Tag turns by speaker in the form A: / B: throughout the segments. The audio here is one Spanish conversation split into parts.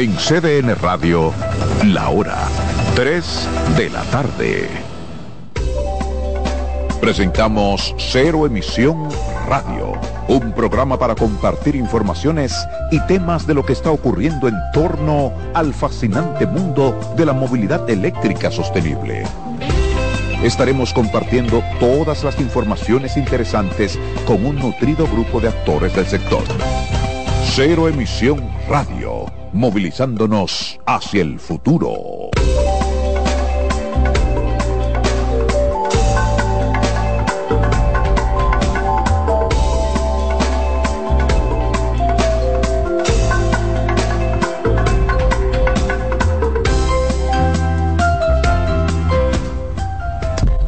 A: En CDN Radio, la hora 3 de la tarde. Presentamos Cero Emisión Radio, un programa para compartir informaciones y temas de lo que está ocurriendo en torno al fascinante mundo de la movilidad eléctrica sostenible. Estaremos compartiendo todas las informaciones interesantes con un nutrido grupo de actores del sector. Cero Emisión Radio, movilizándonos hacia el futuro.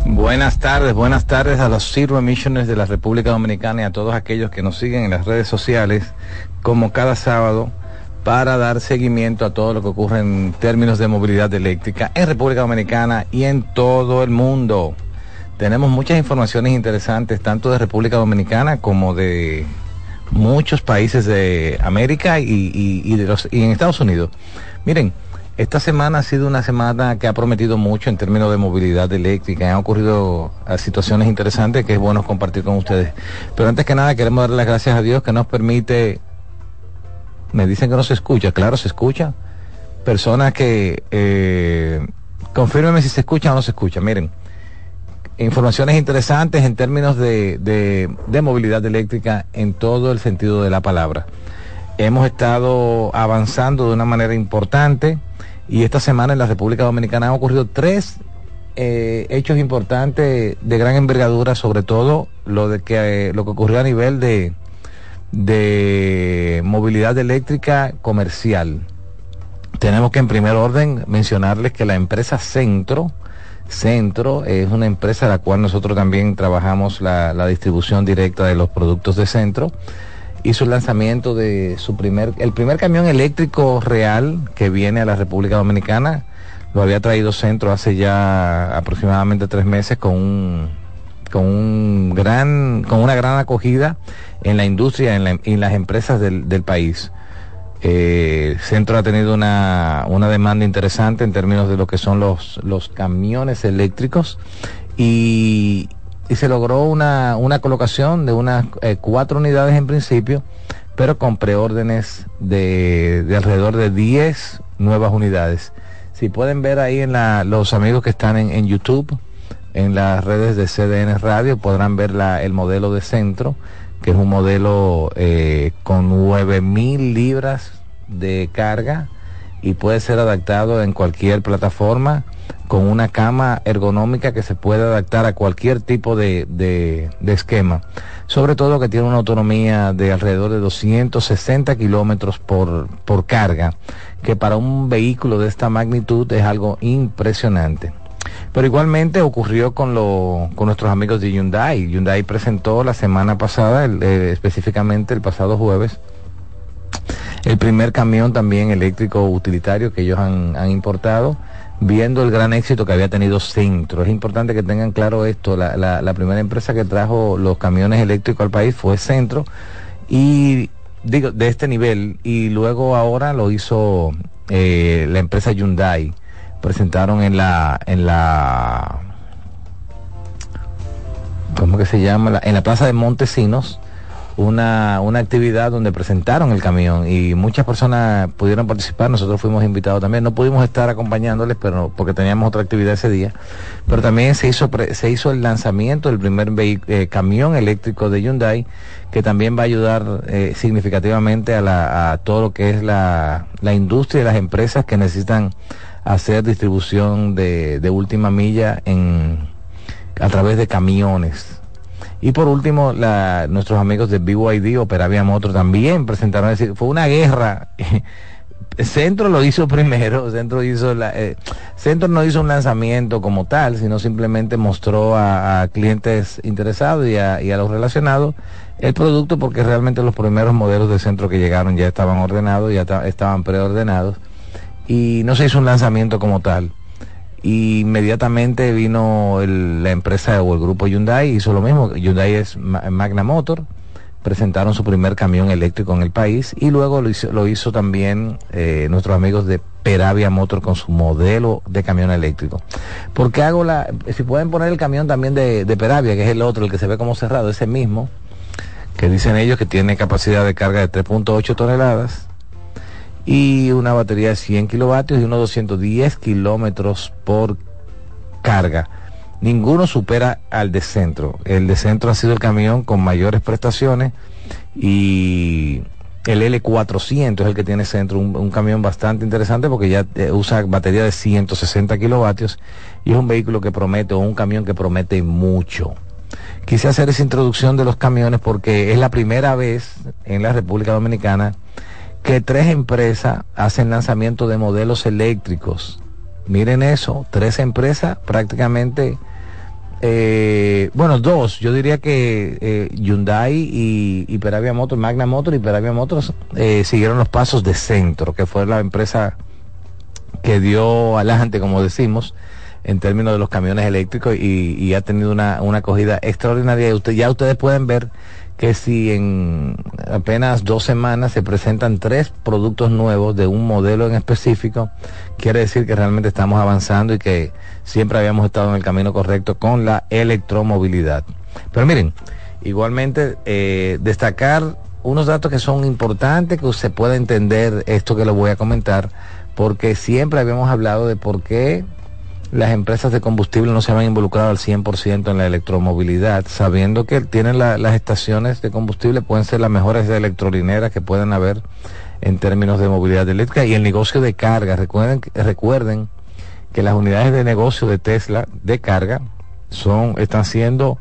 B: Buenas tardes, buenas tardes a los Zero Emissions de la República Dominicana y a todos aquellos que nos siguen en las redes sociales, como cada sábado, para dar seguimiento a todo lo que ocurre en términos de movilidad eléctrica en República Dominicana y en todo el mundo. Tenemos muchas informaciones interesantes, tanto de República Dominicana como de muchos países de América y, de los, y en Estados Unidos. Miren, esta semana ha sido una semana que ha prometido mucho en términos de movilidad eléctrica. Han ocurrido ah, situaciones interesantes que es bueno compartir con ustedes. Pero antes que nada queremos darle las gracias a Dios que nos permite... Me dicen que no se escucha. Claro, se escucha. Personas que... Eh, si se escucha o no se escucha. Miren, informaciones interesantes en términos de, de movilidad eléctrica en todo el sentido de la palabra. Hemos estado avanzando de una manera importante y esta semana en la República Dominicana han ocurrido tres eh, hechos importantes de gran envergadura, sobre todo lo de que eh, lo que ocurrió a nivel de, de movilidad eléctrica comercial. Tenemos que en primer orden mencionarles que la empresa Centro, Centro es una empresa a la cual nosotros también trabajamos la, la distribución directa de los productos de Centro hizo el lanzamiento de su primer, el primer camión eléctrico real que viene a la República Dominicana. Lo había traído Centro hace ya aproximadamente tres meses con un con un gran, con una gran acogida en la industria, en, en las empresas del, país. Eh, Centro ha tenido una, una, demanda interesante en términos de lo que son los, los camiones eléctricos y, y se logró una, una, colocación de unas eh, cuatro unidades en principio, pero con preórdenes de, de alrededor de 10 nuevas unidades. Si pueden ver ahí en la, los amigos que están en, en, YouTube, en las redes de CDN Radio, podrán ver el modelo de centro, que es un modelo eh, con 9000 libras de carga y puede ser adaptado en cualquier plataforma con una cama ergonómica que se puede adaptar a cualquier tipo de, de, de esquema. Sobre todo que tiene una autonomía de alrededor de 260 kilómetros por, por carga, que para un vehículo de esta magnitud es algo impresionante. Pero igualmente ocurrió con, lo, con nuestros amigos de Hyundai. Hyundai presentó la semana pasada, eh, específicamente el pasado jueves, el primer camión también eléctrico utilitario que ellos han, importado, viendo el gran éxito que había tenido Centro. Es importante que tengan claro esto, la primera empresa que trajo los camiones eléctricos al país fue Centro, y digo, de este nivel, y luego ahora lo hizo eh, la empresa Hyundai presentaron en la en la ¿cómo que se llama? En la plaza de Montesinos una, una actividad donde presentaron el camión y muchas personas pudieron participar, nosotros fuimos invitados también, no pudimos estar acompañándoles pero porque teníamos otra actividad ese día, pero también se hizo se hizo el lanzamiento del primer eh, camión eléctrico de Hyundai que también va a ayudar eh, significativamente a, la, a todo lo que es la, la industria y las empresas que necesitan hacer distribución de, última milla en, a través de camiones. Y por último, la, nuestros amigos de BYD, Operavia Motor, también presentaron, es decir, fue una guerra. Centro lo hizo primero, Centro hizo la, eh, Centro no hizo un lanzamiento como tal, sino simplemente mostró a, a clientes interesados y a, y a, los relacionados el producto porque realmente los primeros modelos de Centro que llegaron ya estaban ordenados, ya estaban preordenados y no se hizo un lanzamiento como tal. Y inmediatamente vino el, la empresa o el grupo Hyundai, hizo lo mismo. Hyundai es Magna Motor, presentaron su primer camión eléctrico en el país y luego lo hizo, lo hizo también eh, nuestros amigos de Peravia Motor con su modelo de camión eléctrico. Porque hago la, si pueden poner el camión también de, de Peravia, que es el otro, el que se ve como cerrado, ese mismo, que dicen ellos que tiene capacidad de carga de 3.8 toneladas y una batería de 100 kilovatios y unos 210 kilómetros por carga. Ninguno supera al de centro. El de centro ha sido el camión con mayores prestaciones y el L400 es el que tiene centro, un, camión bastante interesante porque ya eh, usa batería de 160 kilovatios y es un vehículo que promete, o un camión que promete mucho. Quise hacer esa introducción de los camiones porque es la primera vez en la República Dominicana que tres empresas hacen lanzamiento de modelos eléctricos. Miren eso, tres empresas prácticamente, eh, bueno, dos, yo diría que eh, Hyundai y, y Peravia Motors, Magna Motors y Peravia Motors eh, siguieron los pasos de Centro, que fue la empresa que dio adelante, como decimos, en términos de los camiones eléctricos y, y ha tenido una, una acogida extraordinaria. Y usted, ya ustedes pueden ver que si en apenas dos semanas se presentan tres productos nuevos de un modelo en específico, quiere decir que realmente estamos avanzando y que siempre habíamos estado en el camino correcto con la electromovilidad. Pero miren, igualmente eh, destacar unos datos que son importantes, que usted pueda entender esto que le voy a comentar, porque siempre habíamos hablado de por qué las empresas de combustible no se habían involucrado al 100% en la electromovilidad, sabiendo que tienen la, las estaciones de combustible, pueden ser las mejores electrolineras que pueden haber en términos de movilidad eléctrica y el negocio de carga. Recuerden, recuerden que las unidades de negocio de Tesla de carga son, están siendo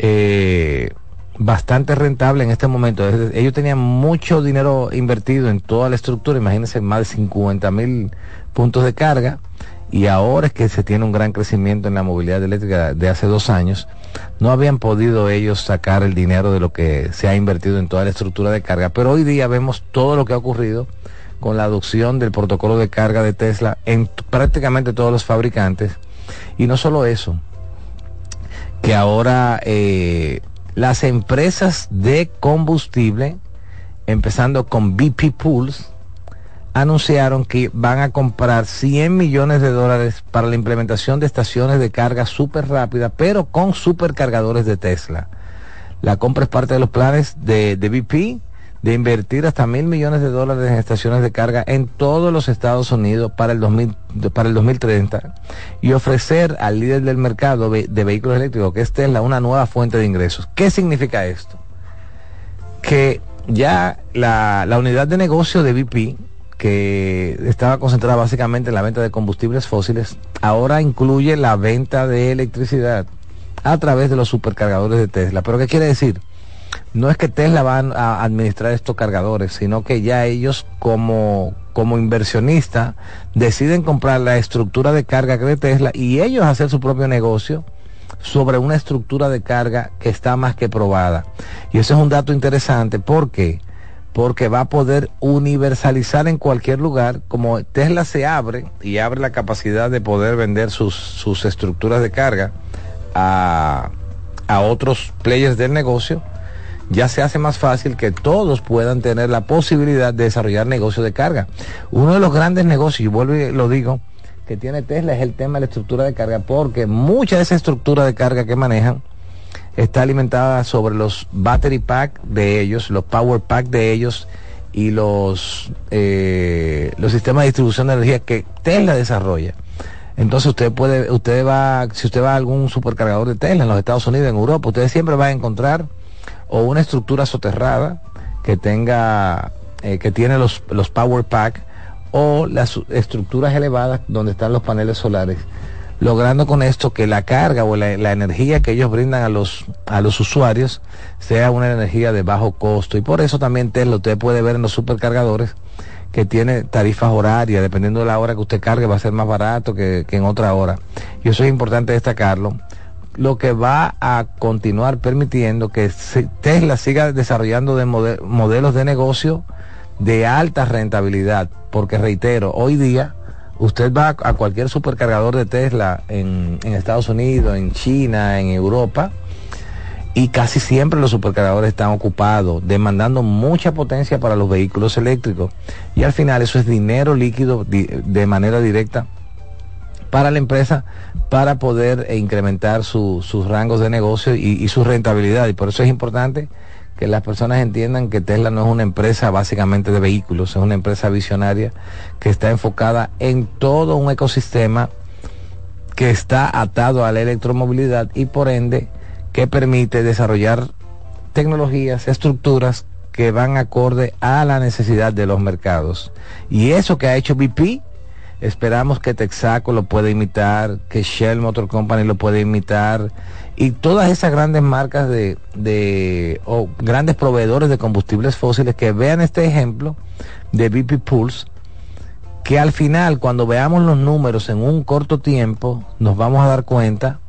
B: eh, bastante rentables en este momento. Ellos tenían mucho dinero invertido en toda la estructura, imagínense más de 50 mil puntos de carga y ahora es que se tiene un gran crecimiento en la movilidad eléctrica de hace dos años, no habían podido ellos sacar el dinero de lo que se ha invertido en toda la estructura de carga, pero hoy día vemos todo lo que ha ocurrido con la adopción del protocolo de carga de Tesla en prácticamente todos los fabricantes, y no solo eso, que ahora eh, las empresas de combustible, empezando con BP Pools, anunciaron que van a comprar 100 millones de dólares para la implementación de estaciones de carga súper rápida, pero con supercargadores de Tesla. La compra es parte de los planes de, de BP de invertir hasta mil millones de dólares en estaciones de carga en todos los Estados Unidos para el, 2000, para el 2030 y ofrecer al líder del mercado de vehículos eléctricos, que es Tesla, una nueva fuente de ingresos. ¿Qué significa esto? Que ya la, la unidad de negocio de BP, que estaba concentrada básicamente en la venta de combustibles fósiles, ahora incluye la venta de electricidad a través de los supercargadores de Tesla. ¿Pero qué quiere decir? no es que Tesla van a administrar estos cargadores, sino que ya ellos como, como inversionista deciden comprar la estructura de carga de Tesla y ellos hacer su propio negocio sobre una estructura de carga que está más que probada. Y eso es un dato interesante porque porque va a poder universalizar en cualquier lugar, como Tesla se abre y abre la capacidad de poder vender sus, sus estructuras de carga a, a otros players del negocio, ya se hace más fácil que todos puedan tener la posibilidad de desarrollar negocios de carga. Uno de los grandes negocios, y vuelvo y lo digo, que tiene Tesla es el tema de la estructura de carga, porque mucha de esa estructura de carga que manejan está alimentada sobre los battery pack de ellos, los power pack de ellos y los, eh, los sistemas de distribución de energía que Tesla desarrolla. Entonces usted puede, usted va, si usted va a algún supercargador de Tesla en los Estados Unidos, en Europa, usted siempre va a encontrar o una estructura soterrada que tenga, eh, que tiene los, los power pack o las estructuras elevadas donde están los paneles solares, logrando con esto que la carga o la, energía que ellos brindan a los, a los usuarios sea una energía de bajo costo. Y por eso también Tesla usted puede ver en los supercargadores que tiene tarifas horarias, dependiendo de la hora que usted cargue, va a ser más barato que, que en otra hora. Y eso es importante destacarlo lo que va a continuar permitiendo que Tesla siga desarrollando de modelos de negocio de alta rentabilidad, porque reitero, hoy día usted va a cualquier supercargador de Tesla en, en Estados Unidos, en China, en Europa, y casi siempre los supercargadores están ocupados, demandando mucha potencia para los vehículos eléctricos. Y al final eso es dinero líquido de manera directa para la empresa para poder incrementar sus rangos de negocio y, su rentabilidad. Y por eso es importante que las personas entiendan que Tesla no es una empresa básicamente de vehículos, es una empresa visionaria que está enfocada en todo un ecosistema que está atado a la electromovilidad y por ende que permite desarrollar tecnologías, estructuras que van acorde a la necesidad de los mercados. Y eso que ha hecho BP Esperamos que Texaco lo pueda imitar, que Shell Motor Company lo pueda imitar y todas esas grandes marcas de, de o grandes proveedores de combustibles fósiles que vean este ejemplo de BP Pulse que al final cuando veamos los números en un corto tiempo nos vamos a dar cuenta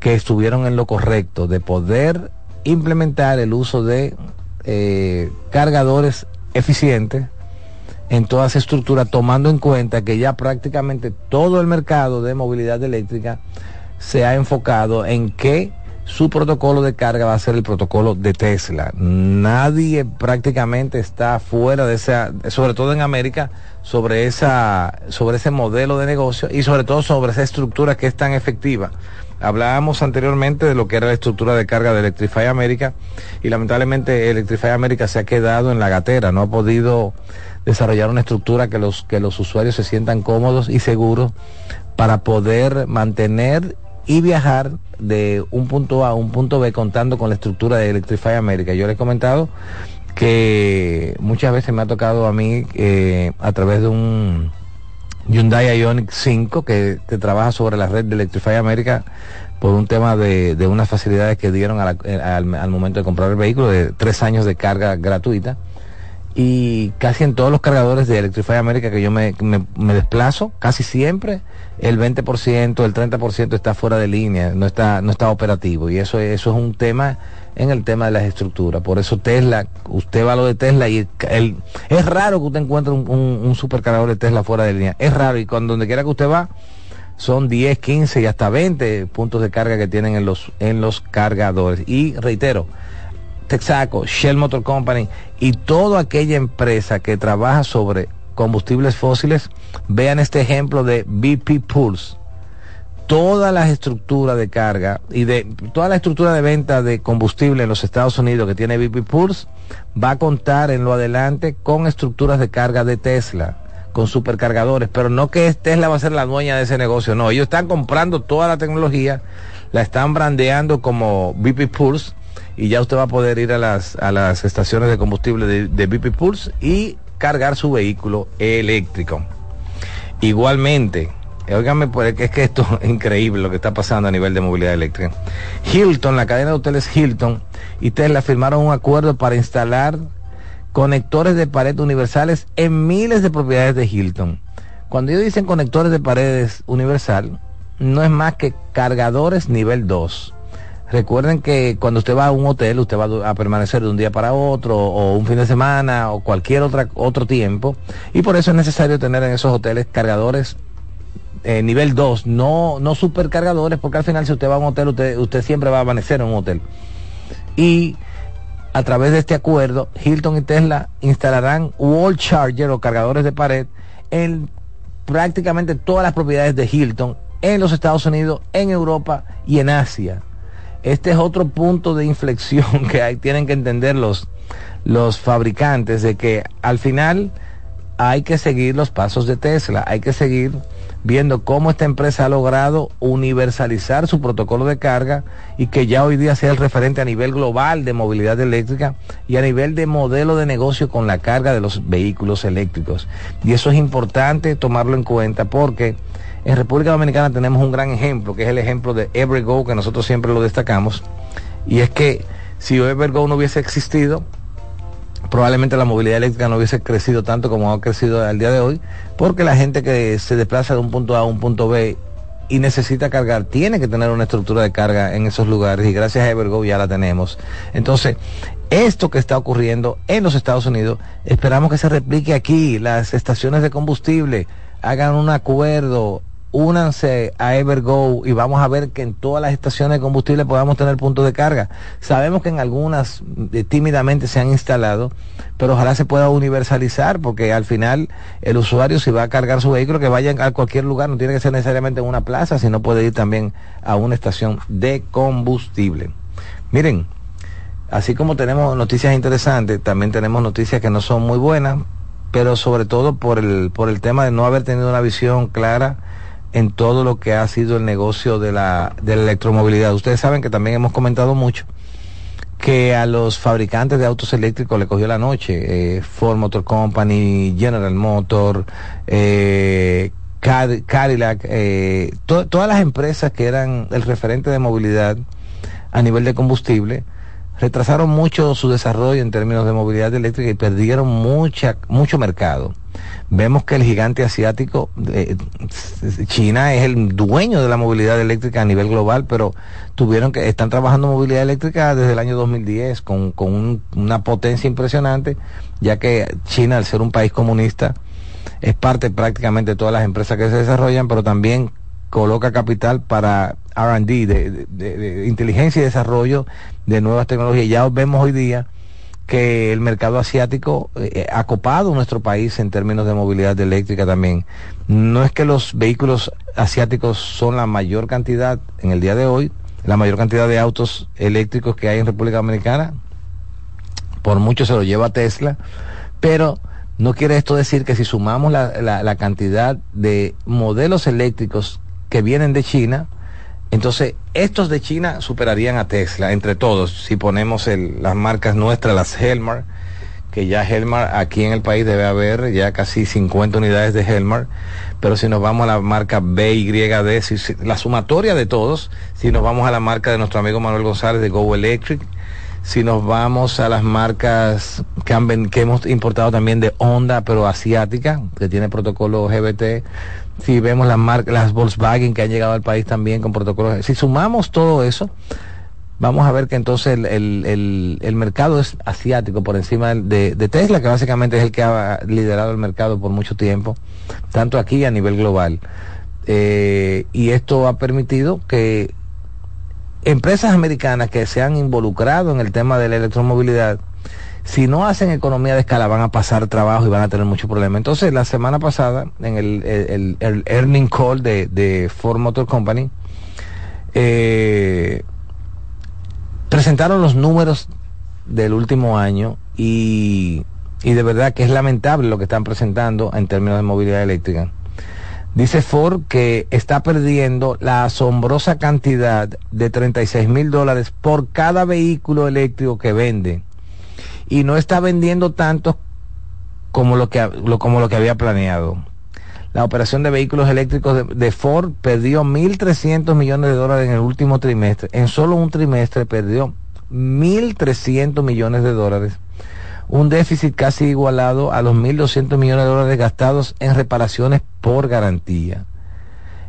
B: que estuvieron en lo correcto de poder implementar el uso de eh, cargadores eficientes en toda esa estructura, tomando en cuenta que ya prácticamente todo el mercado de movilidad eléctrica se ha enfocado en que su protocolo de carga va a ser el protocolo de Tesla. Nadie prácticamente está fuera de esa, sobre todo en América, sobre esa, sobre ese modelo de negocio y sobre todo sobre esa estructura que es tan efectiva. Hablábamos anteriormente de lo que era la estructura de carga de Electrify América y lamentablemente Electrify América se ha quedado en la gatera, no ha podido desarrollar una estructura que los, que los usuarios se sientan cómodos y seguros para poder mantener y viajar de un punto A a un punto B contando con la estructura de Electrify América. Yo les he comentado que muchas veces me ha tocado a mí eh, a través de un Hyundai Ioniq 5 que, trabaja sobre la red de Electrify América por un tema de, de unas facilidades que dieron al, al, momento de comprar el vehículo de tres años de carga gratuita y casi en todos los cargadores de Electrify America que yo me, desplazo, casi siempre el 20%, el 30% está fuera de línea, no está, no está operativo y eso, eso es un tema en el tema de las estructuras. Por eso Tesla, usted va a lo de Tesla y es raro que usted encuentre un, un, supercargador de Tesla fuera de línea, es raro y cuando donde quiera que usted va, son 10, 15 y hasta 20 puntos de carga que tienen en los, en los cargadores. Y reitero, Texaco, Shell Motor Company y toda aquella empresa que trabaja sobre combustibles fósiles, vean este ejemplo de BP Pulse. Toda la estructura de carga y de toda la estructura de venta de combustible en los Estados Unidos que tiene BP Pulse va a contar en lo adelante con estructuras de carga de Tesla con supercargadores, pero no que Tesla va a ser la dueña de ese negocio, no, ellos están comprando toda la tecnología, la están brandeando como BP Pulse y ya usted va a poder ir a las, a las estaciones de combustible de, de BP Pulse y cargar su vehículo eléctrico. Igualmente, Óigame, pues es que esto es increíble lo que está pasando a nivel de movilidad eléctrica. Hilton, la cadena de hoteles Hilton y Tesla firmaron un acuerdo para instalar conectores de pared universales en miles de propiedades de Hilton. Cuando ellos dicen conectores de paredes universal, no es más que cargadores nivel 2. Recuerden que cuando usted va a un hotel, usted va a permanecer de un día para otro, o un fin de semana, o cualquier otra, otro tiempo, y por eso es necesario tener en esos hoteles cargadores eh, nivel 2, no, no supercargadores, porque al final si usted va a un hotel, usted, usted siempre va a amanecer en un hotel. Y a través de este acuerdo, Hilton y Tesla instalarán wall charger o cargadores de pared en prácticamente todas las propiedades de Hilton en los Estados Unidos, en Europa y en Asia. Este es otro punto de inflexión que hay, tienen que entender los, los fabricantes de que al final hay que seguir los pasos de Tesla, hay que seguir viendo cómo esta empresa ha logrado universalizar su protocolo de carga y que ya hoy día sea el referente a nivel global de movilidad eléctrica y a nivel de modelo de negocio con la carga de los vehículos eléctricos. Y eso es importante tomarlo en cuenta porque en República Dominicana tenemos un gran ejemplo, que es el ejemplo de Evergo, que nosotros siempre lo destacamos, y es que si Evergo no hubiese existido, probablemente la movilidad eléctrica no hubiese crecido tanto como ha crecido al día de hoy, porque la gente que se desplaza de un punto A a un punto B y necesita cargar, tiene que tener una estructura de carga en esos lugares y gracias a Evergo ya la tenemos. Entonces, esto que está ocurriendo en los Estados Unidos, esperamos que se replique aquí, las estaciones de combustible hagan un acuerdo, únanse a Evergo y vamos a ver que en todas las estaciones de combustible podamos tener puntos de carga. Sabemos que en algunas eh, tímidamente se han instalado, pero ojalá se pueda universalizar porque al final el usuario si va a cargar su vehículo que vaya a cualquier lugar, no tiene que ser necesariamente en una plaza, sino puede ir también a una estación de combustible. Miren, así como tenemos noticias interesantes, también tenemos noticias que no son muy buenas, pero sobre todo por el, por el tema de no haber tenido una visión clara en todo lo que ha sido el negocio de la, de la electromovilidad. Ustedes saben que también hemos comentado mucho que a los fabricantes de autos eléctricos le cogió la noche. Eh, Ford Motor Company, General Motor, eh, Cadillac, eh, todas las empresas que eran el referente de movilidad a nivel de combustible, retrasaron mucho su desarrollo en términos de movilidad eléctrica y perdieron mucha, mucho mercado. Vemos que el gigante asiático, eh, China es el dueño de la movilidad eléctrica a nivel global, pero tuvieron que, están trabajando movilidad eléctrica desde el año 2010 con, con una potencia impresionante, ya que China, al ser un país comunista, es parte prácticamente de todas las empresas que se desarrollan, pero también coloca capital para RD, de, de, inteligencia y desarrollo de nuevas tecnologías. Ya vemos hoy día que el mercado asiático eh, ha copado nuestro país en términos de movilidad eléctrica también. No es que los vehículos asiáticos son la mayor cantidad en el día de hoy, la mayor cantidad de autos eléctricos que hay en República Dominicana, por mucho se lo lleva Tesla, pero no quiere esto decir que si sumamos la, la cantidad de modelos eléctricos que vienen de China, entonces, estos de China superarían a Tesla entre todos. Si ponemos el, las marcas nuestras, las Helmar, que ya Helmar aquí en el país debe haber ya casi 50 unidades de Helmar. Pero si nos vamos a la marca BYD, si, la sumatoria de todos, si nos vamos a la marca de nuestro amigo Manuel González de Go Electric, si nos vamos a las marcas que, que hemos importado también de Honda, pero asiática, que tiene protocolo GBT, si vemos las marcas, las Volkswagen que han llegado al país también con protocolos, si sumamos todo eso, vamos a ver que entonces el, mercado es asiático por encima de, de, Tesla, que básicamente es el que ha liderado el mercado por mucho tiempo, tanto aquí a nivel global. Eh, y esto ha permitido que empresas americanas que se han involucrado en el tema de la electromovilidad, si no hacen economía de escala van a pasar trabajo y van a tener muchos problemas. Entonces, la semana pasada, en el, el, el earning call de, de, Ford Motor Company, eh, presentaron los números del último año y, y de verdad que es lamentable lo que están presentando en términos de movilidad eléctrica. Dice Ford que está perdiendo la asombrosa cantidad de 36 mil dólares por cada vehículo eléctrico que vende. Y no está vendiendo tanto como lo que, como lo que había planeado. La operación de vehículos eléctricos de, de Ford perdió 1.300 millones de dólares en el último trimestre. En solo un trimestre perdió 1.300 millones de dólares un déficit casi igualado a los 1.200 millones de dólares gastados en reparaciones por garantía.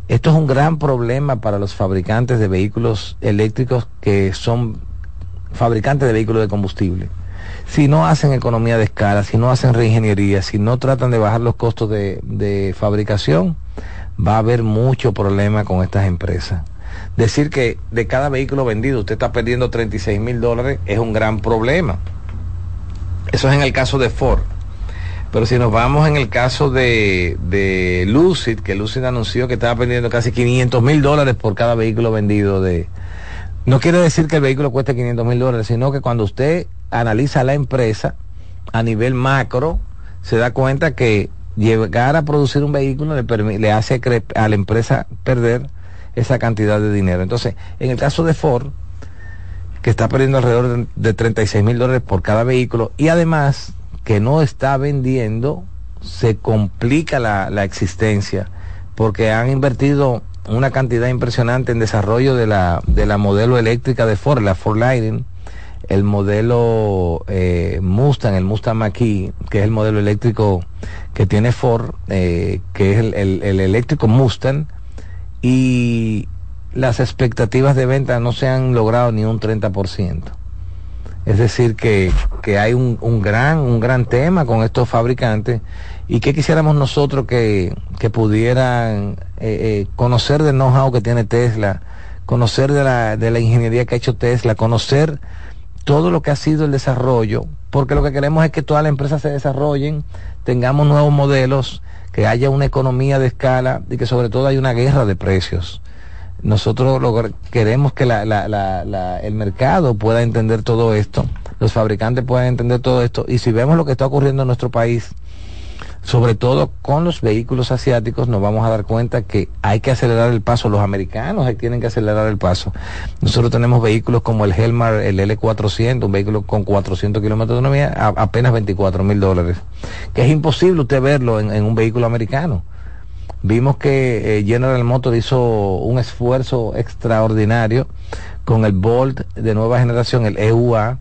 B: Esto es un gran problema para los fabricantes de vehículos eléctricos que son fabricantes de vehículos de combustible. Si no hacen economía de escala, si no hacen reingeniería, si no tratan de bajar los costos de, de fabricación, va a haber mucho problema con estas empresas. Decir que de cada vehículo vendido usted está perdiendo 36 mil dólares es un gran problema. Eso es en el caso de Ford. Pero si nos vamos en el caso de, de Lucid, que Lucid anunció que estaba perdiendo casi 500 mil dólares por cada vehículo vendido de... No quiere decir que el vehículo cueste 500 mil dólares, sino que cuando usted analiza la empresa a nivel macro, se da cuenta que llegar a producir un vehículo le, le hace a la empresa perder esa cantidad de dinero. Entonces, en el caso de Ford, que está perdiendo alrededor de 36 mil dólares por cada vehículo y además que no está vendiendo, se complica la, la existencia porque han invertido una cantidad impresionante en desarrollo de la, de la modelo eléctrica de Ford, la Ford Lightning, el modelo eh, Mustang, el Mustang Mach-E, que es el modelo eléctrico que tiene Ford, eh, que es el, el, el eléctrico Mustang, y las expectativas de venta no se han logrado ni un 30%. Es decir, que, que hay un, un, gran, un gran tema con estos fabricantes y que quisiéramos nosotros que, que pudieran eh, eh, conocer del know-how que tiene Tesla, conocer de la, de la ingeniería que ha hecho Tesla, conocer todo lo que ha sido el desarrollo, porque lo que queremos es que todas las empresas se desarrollen, tengamos nuevos modelos, que haya una economía de escala y que sobre todo haya una guerra de precios. Nosotros lo, queremos que la, la, el mercado pueda entender todo esto, los fabricantes puedan entender todo esto, y si vemos lo que está ocurriendo en nuestro país, sobre todo con los vehículos asiáticos, nos vamos a dar cuenta que hay que acelerar el paso. Los americanos tienen que acelerar el paso. Nosotros tenemos vehículos como el Helmar, el L400, un vehículo con 400 kilómetros de autonomía, a, apenas 24 mil dólares. Que es imposible usted verlo en, un vehículo americano. Vimos que eh, General Motors hizo un esfuerzo extraordinario con el Bolt de nueva generación, el EUA,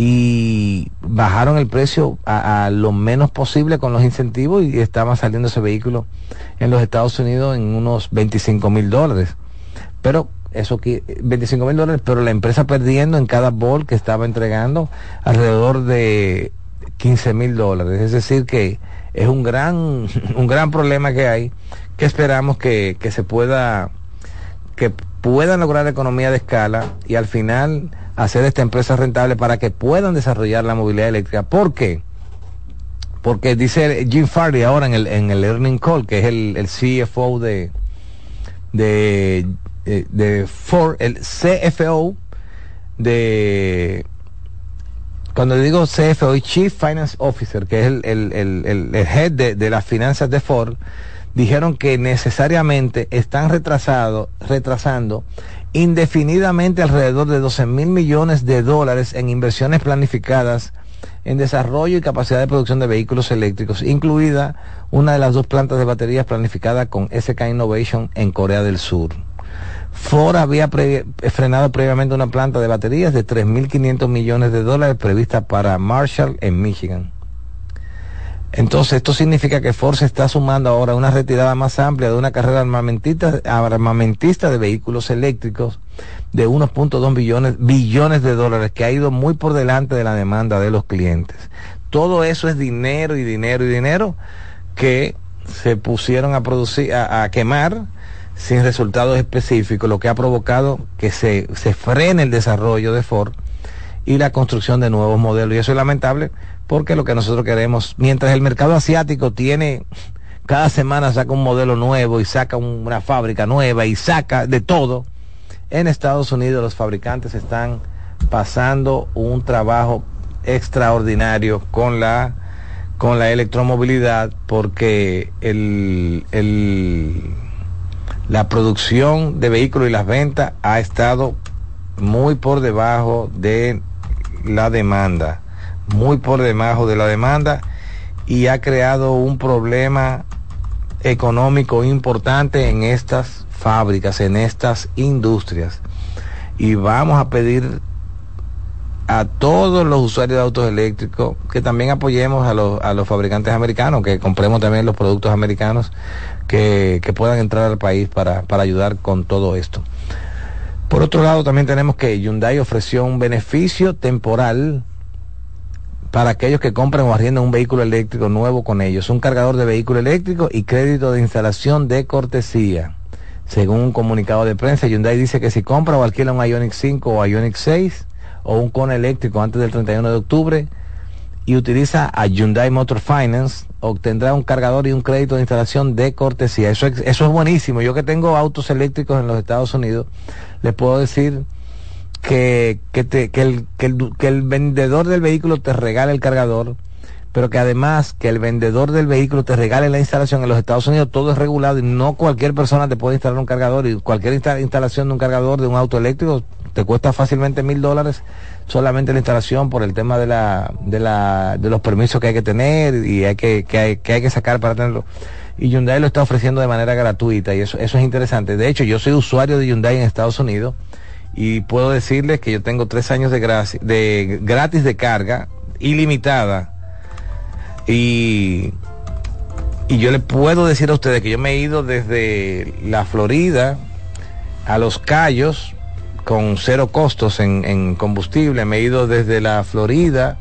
B: y bajaron el precio a, lo menos posible con los incentivos y estaba saliendo ese vehículo en los Estados Unidos en unos 25 mil dólares. Pero eso que 25 mil dólares, pero la empresa perdiendo en cada Bolt que estaba entregando alrededor de 15 mil dólares. Es decir que es un gran, un gran problema que hay, que esperamos que, que se pueda, que puedan lograr economía de escala y al final hacer esta empresa rentable para que puedan desarrollar la movilidad eléctrica. ¿Por qué? Porque dice Jim Farley ahora en el, en el Earning Call, que es el, el CFO de, de, de, de Ford, el CFO de cuando digo CFO, Chief Finance Officer, que es el, el, el, el head de, de, las finanzas de Ford, dijeron que necesariamente están retrasado, retrasando indefinidamente alrededor de 12 mil millones de dólares en inversiones planificadas en desarrollo y capacidad de producción de vehículos eléctricos, incluida una de las dos plantas de baterías planificadas con SK Innovation en Corea del Sur. Ford había pre frenado previamente una planta de baterías de 3.500 millones de dólares prevista para Marshall en Michigan. Entonces, esto significa que Ford se está sumando ahora a una retirada más amplia de una carrera armamentista, armamentista de vehículos eléctricos de 1.2 billones, billones de dólares, que ha ido muy por delante de la demanda de los clientes. Todo eso es dinero y dinero y dinero que se pusieron a producir, a, quemar sin resultados específicos, lo que ha provocado que se, se frene el desarrollo de Ford y la construcción de nuevos modelos. Y eso es lamentable porque lo que nosotros queremos, mientras el mercado asiático tiene, cada semana saca un modelo nuevo y saca una fábrica nueva y saca de todo, en Estados Unidos los fabricantes están pasando un trabajo extraordinario con la con la electromovilidad porque el, el, la producción de vehículos y las ventas ha estado muy por debajo de la demanda, muy por debajo de la demanda y ha creado un problema económico importante en estas fábricas, en estas industrias. Y vamos a pedir a todos los usuarios de autos eléctricos que también apoyemos a los, a los fabricantes americanos, que compremos también los productos americanos que, que puedan entrar al país para, para ayudar con todo esto. Por otro lado, también tenemos que Hyundai ofreció un beneficio temporal para aquellos que compren o arrienden un vehículo eléctrico nuevo con ellos, un cargador de vehículo eléctrico y crédito de instalación de cortesía. Según un comunicado de prensa, Hyundai dice que si compra o alquila un Ioniq 5 o Ioniq 6 o un Kona eléctrico antes del 31 de octubre y utiliza a Hyundai Motor Finance, obtendrá un cargador y un crédito de instalación de cortesía. Eso, eso es buenísimo. Yo que tengo autos eléctricos en los Estados Unidos, les puedo decir que, que, te, que, el, que, el, que el vendedor del vehículo te regale el cargador pero que además que el vendedor del vehículo te regale la instalación en los Estados Unidos, todo es regulado y no cualquier persona te puede instalar un cargador y cualquier instalación de un cargador de un auto eléctrico te cuesta fácilmente mil dólares solamente la instalación por el tema de la, de la, de los permisos que hay que tener y hay que, que hay, que hay que sacar para tenerlo. Y Hyundai lo está ofreciendo de manera gratuita y eso, eso es interesante. De hecho, yo soy usuario de Hyundai en Estados Unidos y puedo decirles que yo tengo tres años de, de gratis de carga ilimitada y, y yo le puedo decir a ustedes que yo me he ido desde la Florida a Los Cayos con cero costos en, combustible. Me he ido desde la Florida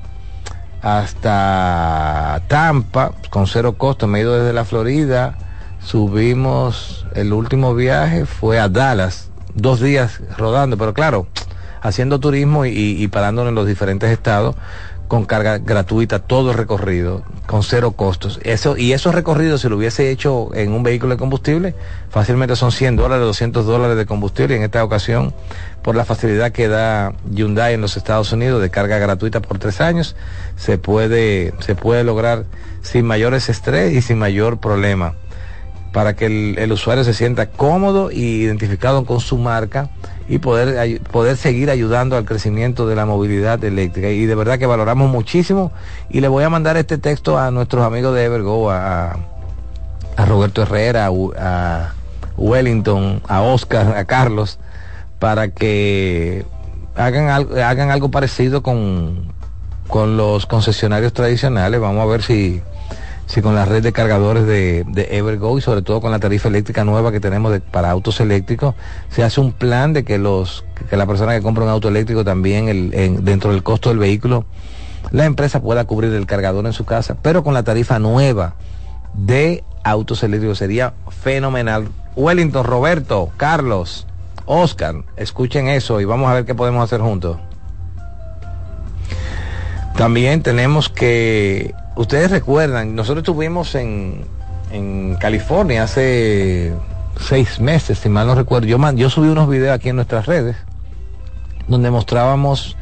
B: hasta Tampa con cero costos. Me he ido desde la Florida. Subimos, el último viaje fue a Dallas, dos días rodando, pero claro, haciendo turismo y, y parándonos en los diferentes estados con carga gratuita todo el recorrido, con cero costos. Eso, y esos recorridos, si lo hubiese hecho en un vehículo de combustible, fácilmente son 100 dólares, 200 dólares de combustible. Y en esta ocasión, por la facilidad que da Hyundai en los Estados Unidos de carga gratuita por tres años, se puede, se puede lograr sin mayores estrés y sin mayor problema para que el, el usuario se sienta cómodo y identificado con su marca y poder, poder seguir ayudando al crecimiento de la movilidad eléctrica. Y de verdad que valoramos muchísimo. Y le voy a mandar este texto a nuestros amigos de Evergo, a, a Roberto Herrera, a, Wellington, a Oscar, a Carlos, para que hagan algo, hagan algo parecido con, con los concesionarios tradicionales. Vamos a ver si si con la red de cargadores de, Evergo y sobre todo con la tarifa eléctrica nueva que tenemos para autos eléctricos, se hace un plan de que los que la persona que compra un auto eléctrico también el, dentro del costo del vehículo, la empresa pueda cubrir el cargador en su casa, pero con la tarifa nueva de autos eléctricos sería fenomenal. Wellington, Roberto, Carlos, Oscar, escuchen eso y vamos a ver qué podemos hacer juntos. También tenemos que ustedes recuerdan, nosotros estuvimos en, California hace seis meses, si mal no recuerdo. Yo, subí unos videos aquí en nuestras redes donde mostrábamos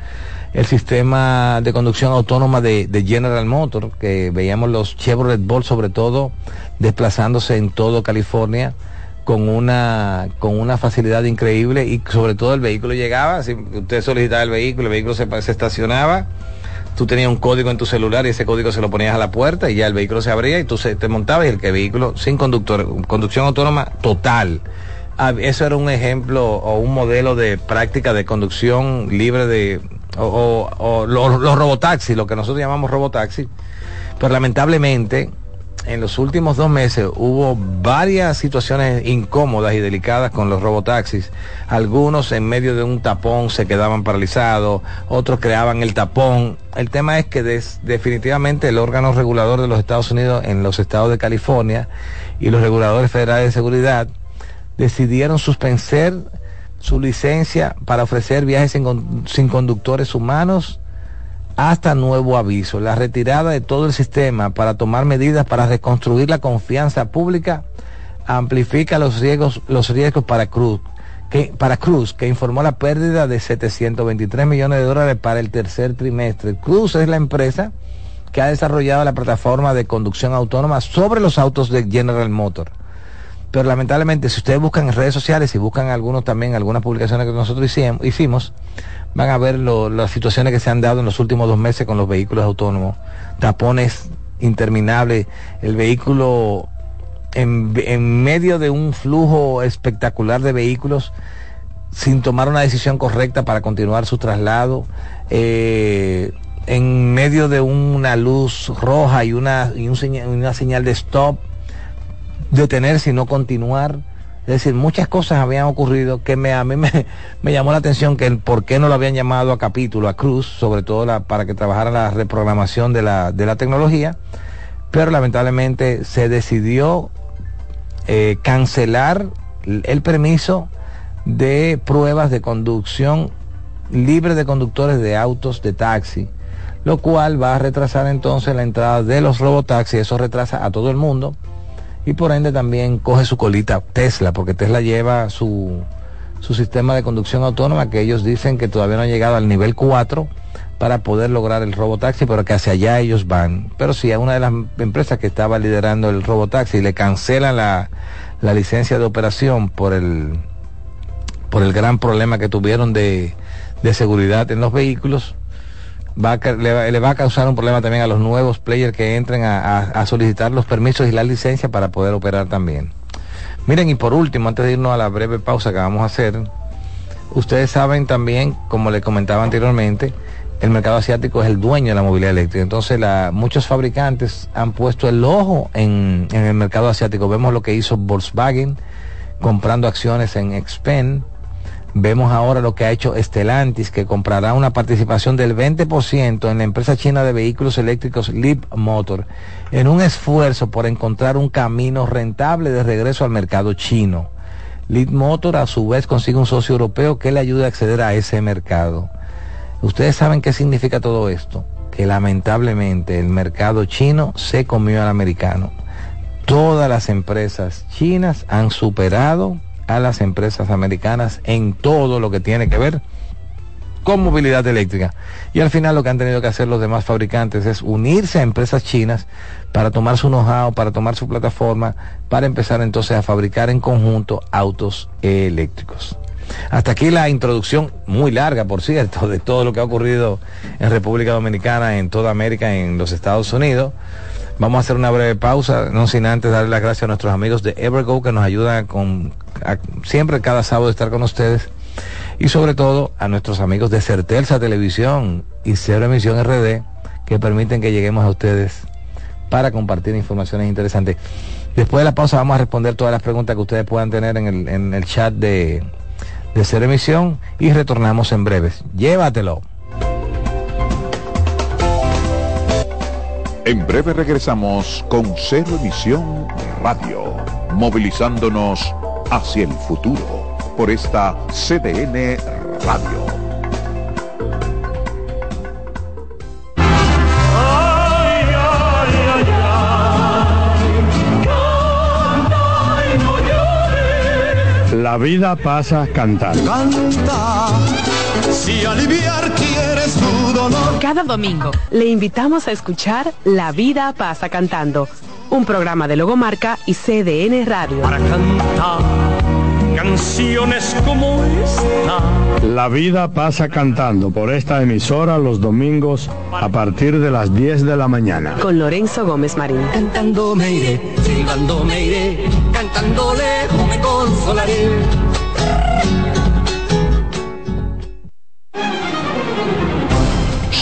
B: el sistema de conducción autónoma de, General Motors, que veíamos los Chevrolet Bolt sobre todo desplazándose en todo California con una con una facilidad increíble y sobre todo el vehículo llegaba, si usted solicitaba el vehículo, el vehículo se, se estacionaba tú tenías un código en tu celular y ese código se lo ponías a la puerta y ya el vehículo se abría y tú se, te montabas y el que vehículo sin conductor, conducción autónoma total. Ah, eso era un ejemplo o un modelo de práctica de conducción libre de o, los, robotaxis, lo que nosotros llamamos robotaxi. Pero lamentablemente en los últimos dos meses hubo varias situaciones incómodas y delicadas con los robotaxis. Algunos en medio de un tapón se quedaban paralizados, otros creaban el tapón. El tema es que definitivamente el órgano regulador de los Estados Unidos en los estados de California y los reguladores federales de seguridad decidieron suspender su licencia para ofrecer viajes sin, sin conductores humanos hasta nuevo aviso. La retirada de todo el sistema para tomar medidas para reconstruir la confianza pública amplifica los riesgos, los riesgos para Cruz, que, para Cruz, que informó la pérdida de 723 millones de dólares para el tercer trimestre. Cruz es la empresa que ha desarrollado la plataforma de conducción autónoma sobre los autos de General Motors. Pero lamentablemente, si ustedes buscan en redes sociales y buscan algunos también, algunas publicaciones que nosotros hicimos, van a ver las situaciones que se han dado en los últimos dos meses con los vehículos autónomos. Tapones interminables, el vehículo en, medio de un flujo espectacular de vehículos sin tomar una decisión correcta para continuar su traslado, eh, en medio de una luz roja y una, y una señal de stop, detenerse y no continuar. Es decir, muchas cosas habían ocurrido que me, a mí me, llamó la atención que el por qué no lo habían llamado a capítulo, a Cruz, sobre todo la, para que trabajara la reprogramación de la, de la tecnología, pero lamentablemente se decidió eh, cancelar el permiso de pruebas de conducción libre de conductores de autos de taxi, lo cual va a retrasar entonces la entrada de los robotaxis, eso retrasa a todo el mundo y por ende también coge su colita Tesla, porque Tesla lleva su, su sistema de conducción autónoma que ellos dicen que todavía no ha llegado al nivel 4 para poder lograr el robotaxi, pero que hacia allá ellos van. Pero si a una de las empresas que estaba liderando el robotaxi le cancelan la, la licencia de operación por el, por el gran problema que tuvieron de, de seguridad en los vehículos, va le, va a causar un problema también a los nuevos players que entren a, solicitar los permisos y la licencia para poder operar también. Miren, y por último, antes de irnos a la breve pausa que vamos a hacer, ustedes saben también, como les comentaba anteriormente, el mercado asiático es el dueño de la movilidad eléctrica. Entonces, muchos fabricantes han puesto el ojo en, en, el mercado asiático. Vemos lo que hizo Volkswagen comprando acciones en Xpeng Vemos ahora lo que ha hecho Stellantis, que comprará una participación del 20% en la empresa china de vehículos eléctricos Leap Motor, en un esfuerzo por encontrar un camino rentable de regreso al mercado chino. Leap Motor a su vez consigue un socio europeo que le ayude a acceder a ese mercado. Ustedes saben qué significa todo esto, que lamentablemente el mercado chino se comió al americano. Todas las empresas chinas han superado a las empresas americanas en todo lo que tiene que ver con movilidad eléctrica. Y al final lo que han tenido que hacer los demás fabricantes es unirse a empresas chinas para tomar su know-how, para tomar su plataforma, para empezar entonces a fabricar en conjunto autos eléctricos. Hasta aquí la introducción muy larga, por cierto, de todo lo que ha ocurrido en República Dominicana, en toda América, en los Estados Unidos. Vamos a hacer una breve pausa, no sin antes darle las gracias a nuestros amigos de Evergo que nos ayudan con siempre cada sábado estar con ustedes y sobre todo a nuestros amigos de Certelsa Televisión y Cero Emisión RD que permiten que lleguemos a ustedes para compartir informaciones interesantes. Después de la pausa vamos a responder todas las preguntas que ustedes puedan tener en el, en el chat de, de Cero Emisión y retornamos en breves. Llévatelo.
A: En breve regresamos con Cero Emisión Radio, movilizándonos hacia el futuro por esta CDN Radio.
C: La vida pasa cantando.
D: Canta, si aliviar quieres tu dolor.
E: Cada domingo le invitamos a escuchar La vida pasa cantando, un programa de Logomarca y CDN Radio.
D: Para cantar canciones como esta.
C: La vida pasa cantando por esta emisora los domingos a partir de las 10 de la mañana.
E: Con Lorenzo Gómez Marín.
F: Cantando me iré, silbando me iré, cantando lejos me consolaré.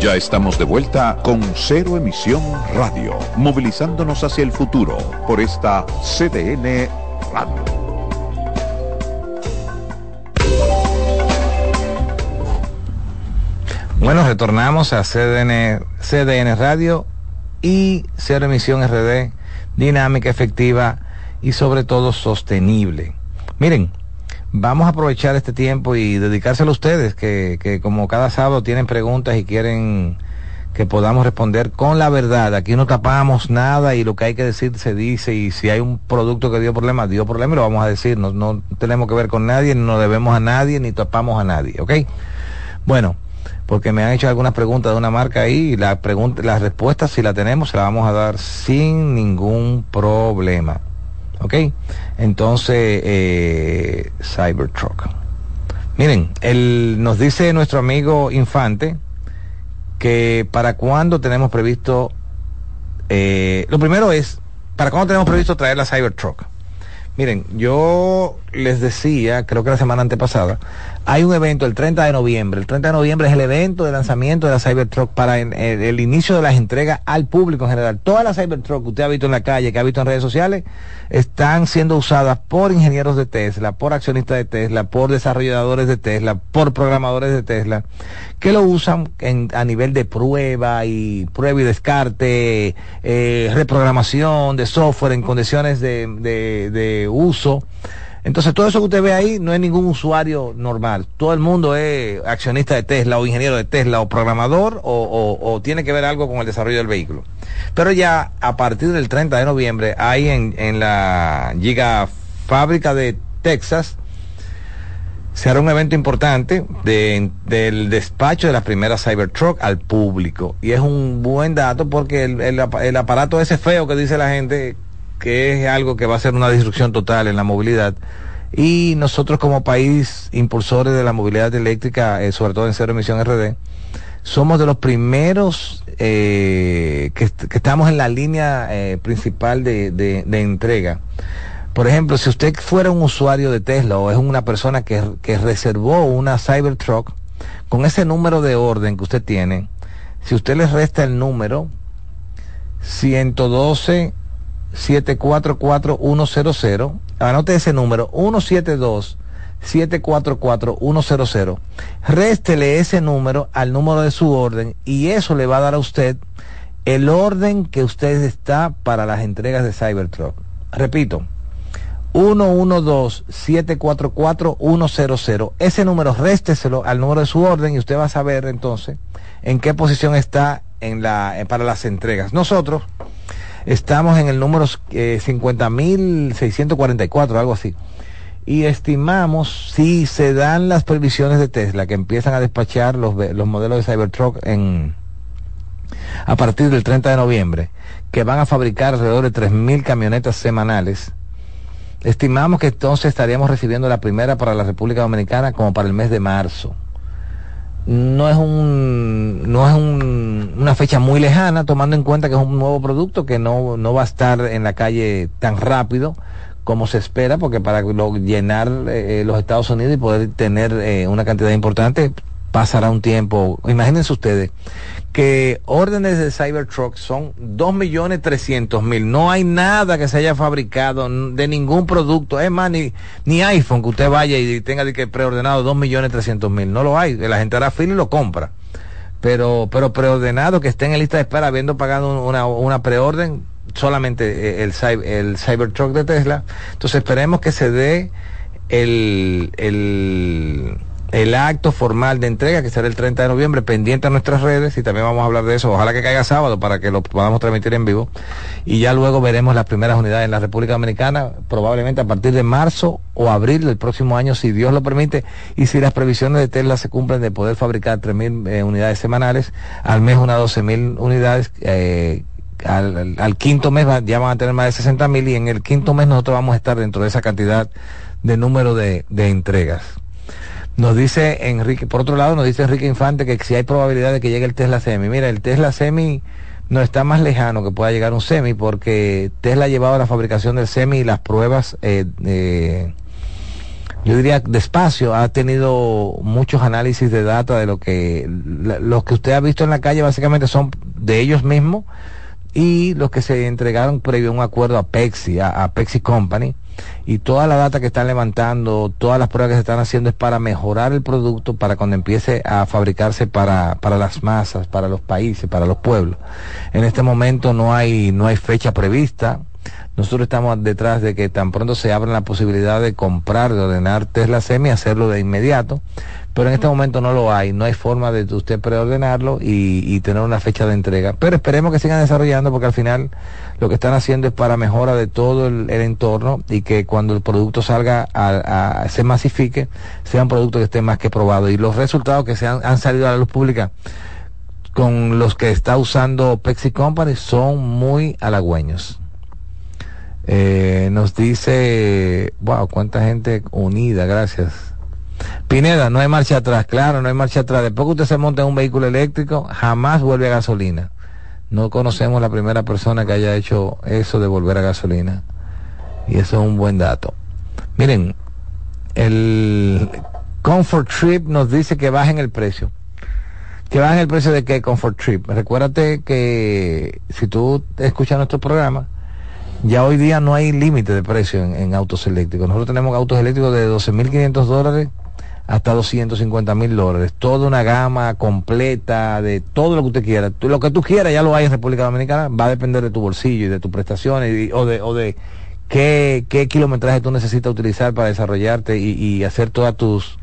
A: Ya estamos de vuelta con Cero Emisión Radio, movilizándonos hacia el futuro por esta CDN Radio.
B: Bueno, retornamos a CDN, CDN Radio y Cero Emisión RD, dinámica, efectiva y sobre todo sostenible. Miren, vamos a aprovechar este tiempo y dedicárselo a ustedes, que, que como cada sábado tienen preguntas y quieren que podamos responder con la verdad. Aquí no tapamos nada y lo que hay que decir se dice y si hay un producto que dio problemas, dio problemas y lo vamos a decir. No, no tenemos que ver con nadie, no debemos a nadie, ni tapamos a nadie, ¿ok? Bueno, porque me han hecho algunas preguntas de una marca ahí y la pregunta, las respuestas si la tenemos se la vamos a dar sin ningún problema. ¿Ok? Entonces, eh, Cybertruck. Miren, él, nos dice nuestro amigo Infante que para cuándo tenemos previsto, eh, lo primero es, ¿para cuándo tenemos previsto traer la Cybertruck? Miren, yo les decía, creo que la semana antepasada, hay un evento el 30 de noviembre. El 30 de noviembre es el evento de lanzamiento de la Cybertruck para el, inicio de las entregas al público en general. Todas las Cybertruck que usted ha visto en la calle, que ha visto en redes sociales, están siendo usadas por ingenieros de Tesla, por accionistas de Tesla, por desarrolladores de Tesla, por programadores de Tesla, que lo usan a nivel de prueba y prueba y descarte, eh, reprogramación de software en condiciones de uso. Entonces, todo eso que usted ve ahí no es ningún usuario normal. Todo el mundo es accionista de Tesla o ingeniero de Tesla o programador o, tiene que ver algo con el desarrollo del vehículo. Pero ya a partir del 30 de noviembre, hay en, la Giga Fábrica de Texas, se hará un evento importante del despacho de la primera Cybertruck al público. Y es un buen dato porque el, el aparato ese feo que dice la gente que es algo que va a ser una disrupción total en la movilidad. Y nosotros como país impulsores de la movilidad eléctrica, eh, sobre todo en cero emisión RD, somos de los primeros eh, que, estamos en la línea eh, principal de, de, entrega. Por ejemplo, si usted fuera un usuario de Tesla o es una persona que, que reservó una Cybertruck, con ese número de orden que usted tiene, si usted le resta el número 112 744100. Anote ese número, 172 744-100. Réstele ese número al número de su orden y eso le va a dar a usted el orden que usted está para las entregas de Cybertruck. Repito, 112-744-100. Ese número résteselo al número de su orden y usted va a saber entonces en qué posición está en la, eh, para las entregas. Nosotros estamos en el número eh, 50.644, algo así. Y estimamos, si se dan las previsiones de Tesla, que empiezan a despachar los, los modelos de Cybertruck en, a partir del 30 de noviembre, que van a fabricar alrededor de 3.000 camionetas semanales, estimamos que entonces estaríamos recibiendo la primera para la República Dominicana como para el mes de marzo no es un no es un, una fecha muy lejana tomando en cuenta que es un nuevo producto que no, no va a estar en la calle tan rápido como se espera porque para llenar eh, los Estados Unidos y poder tener eh, una cantidad importante pasará un tiempo imagínense ustedes que órdenes de Cybertruck son 2.300.000. No hay nada que se haya fabricado de ningún producto. Es más, ni, ni iPhone que usted vaya y tenga de que preordenado 2.300.000. No lo hay. La gente hará fila y lo compra. Pero, pero preordenado que esté en lista de espera habiendo pagado una, una preorden, solamente el, el Cybertruck de Tesla. Entonces esperemos que se dé el, el el acto formal de entrega, que será el 30 de noviembre, pendiente a nuestras redes, y también vamos a hablar de eso. Ojalá que caiga sábado para que lo podamos transmitir en vivo. Y ya luego veremos las primeras unidades en la República Dominicana, probablemente a partir de marzo o abril del próximo año, si Dios lo permite, y si las previsiones de Tesla se cumplen de poder fabricar 3.000 eh, unidades semanales, al mes unas 12.000 unidades. Eh, al, quinto mes ya van a tener más de 60.000 y en el quinto mes nosotros vamos a estar dentro de esa cantidad de número de entregas. Nos dice Enrique, por otro lado, nos dice Enrique Infante que si hay probabilidad de que llegue el Tesla Semi. Mira, el Tesla Semi no está más lejano que pueda llegar un Semi porque Tesla ha llevado la fabricación del Semi y las pruebas, eh, yo diría despacio, ha tenido muchos análisis de data de lo que, los que usted ha visto en la calle básicamente son de ellos mismos y los que se entregaron previo a un acuerdo a Pepsi, a, a Pepsi Company y toda la data que están levantando, todas las pruebas que se están haciendo es para mejorar el producto para cuando empiece a fabricarse para, para las masas, para los países, para los pueblos. En este momento no hay, no hay fecha prevista. Nosotros estamos detrás de que tan pronto se abra la posibilidad de comprar, de ordenar Tesla Semi, hacerlo de inmediato pero en este momento no lo hay, no hay forma de usted preordenarlo y, tener una fecha de entrega. Pero esperemos que sigan desarrollando porque al final lo que están haciendo es para mejora de todo el, entorno y que cuando el producto salga a, se masifique, sea un producto que esté más que probado. Y los resultados que se han, salido a la luz pública con los que está usando Pepsi Company son muy halagüeños. Eh, nos dice, wow, cuánta gente unida, gracias. Pineda, no hay marcha atrás, claro, no hay marcha atrás. Después que usted se monta en un vehículo eléctrico, jamás vuelve a gasolina. No conocemos la primera persona que haya hecho eso de volver a gasolina. Y eso es un buen dato. Miren, el Comfort Trip nos dice que bajen el precio. Que bajen el precio de qué Comfort Trip. Recuérdate que si tú escuchas nuestro programa, ya hoy día no hay límite de precio en, en, autos eléctricos. Nosotros tenemos autos eléctricos de 12.500 dólares hasta 250 mil dólares. Toda una gama completa de todo lo que usted quiera. Lo que tú quieras ya lo hay en República Dominicana. Va a depender de tu bolsillo y de tus prestaciones o de, o de qué, qué kilometraje tú necesitas utilizar para desarrollarte y, hacer todas tus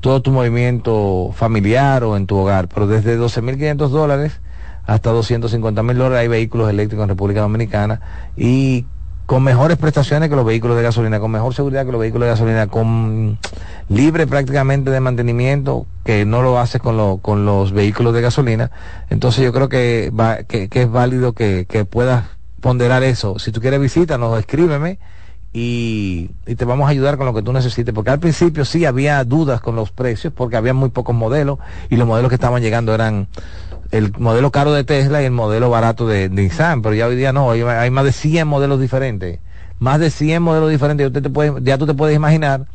B: todo tu movimiento familiar o en tu hogar. Pero desde 12.500 dólares hasta 250 mil dólares hay vehículos eléctricos en República Dominicana y con mejores prestaciones que los vehículos de gasolina, con mejor seguridad que los vehículos de gasolina, con libre prácticamente de mantenimiento, que no lo hace con, con los vehículos de gasolina. Entonces yo creo que, va, que, es válido que, que puedas ponderar eso. Si tú quieres visítanos, escríbeme y, y, te vamos a ayudar con lo que tú necesites. Porque al principio sí había dudas con los precios, porque había muy pocos modelos y los modelos que estaban llegando eran el modelo caro de Tesla y el modelo barato de, Nissan, pero ya hoy día no, hay, más de 100 modelos diferentes. Más de 100 modelos diferentes, usted te puede, ya tú te puedes imaginar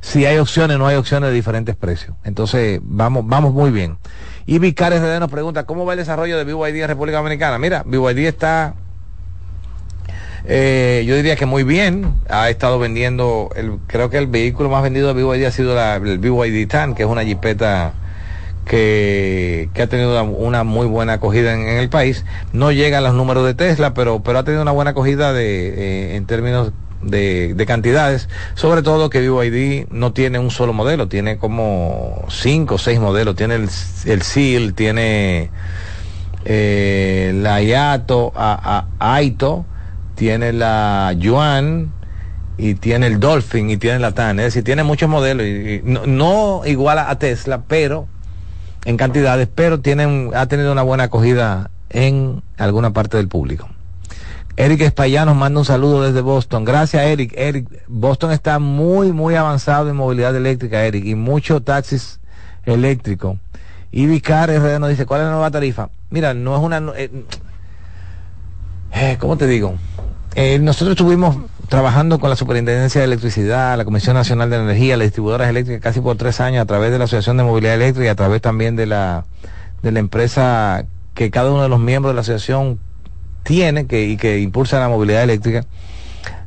B: si hay opciones o no hay opciones de diferentes precios. Entonces, vamos, vamos muy bien. Y Vicares RD nos pregunta, ¿cómo va el desarrollo de BYD en República Dominicana? Mira, BYD está, eh, yo diría que muy bien. Ha estado vendiendo, el, creo que el vehículo más vendido de BYD ha sido la, el BYD TAN, que es una jipeta que, ha tenido una, muy buena acogida en, el país. No llega a los números de Tesla, pero, pero ha tenido una buena acogida de, eh, en términos de, cantidades, sobre todo que BYD no tiene un solo modelo, tiene como cinco o seis modelos, tiene el, el SEAL, tiene eh, la Yato, a, Aito, tiene la Yuan y tiene el Dolphin y tiene la TAN. Es decir, tiene muchos modelos, y, no, igual a Tesla, pero en cantidades, pero tienen, ha tenido una buena acogida en alguna parte del público. Eric Espaillá nos manda un saludo desde Boston. Gracias, Eric. Eric, Boston está muy, muy avanzado en movilidad eléctrica, Eric, y muchos taxis eléctricos. Y Vicar RD nos dice, ¿cuál es la nueva tarifa? Mira, no es una... Eh, eh, ¿Cómo te digo? Eh, nosotros estuvimos trabajando con la Superintendencia de Electricidad, la Comisión Nacional de Energía, las distribuidoras eléctricas casi por tres años a través de la Asociación de Movilidad Eléctrica y a través también de la, de la empresa que cada uno de los miembros de la asociación tiene que, y que impulsa la movilidad eléctrica,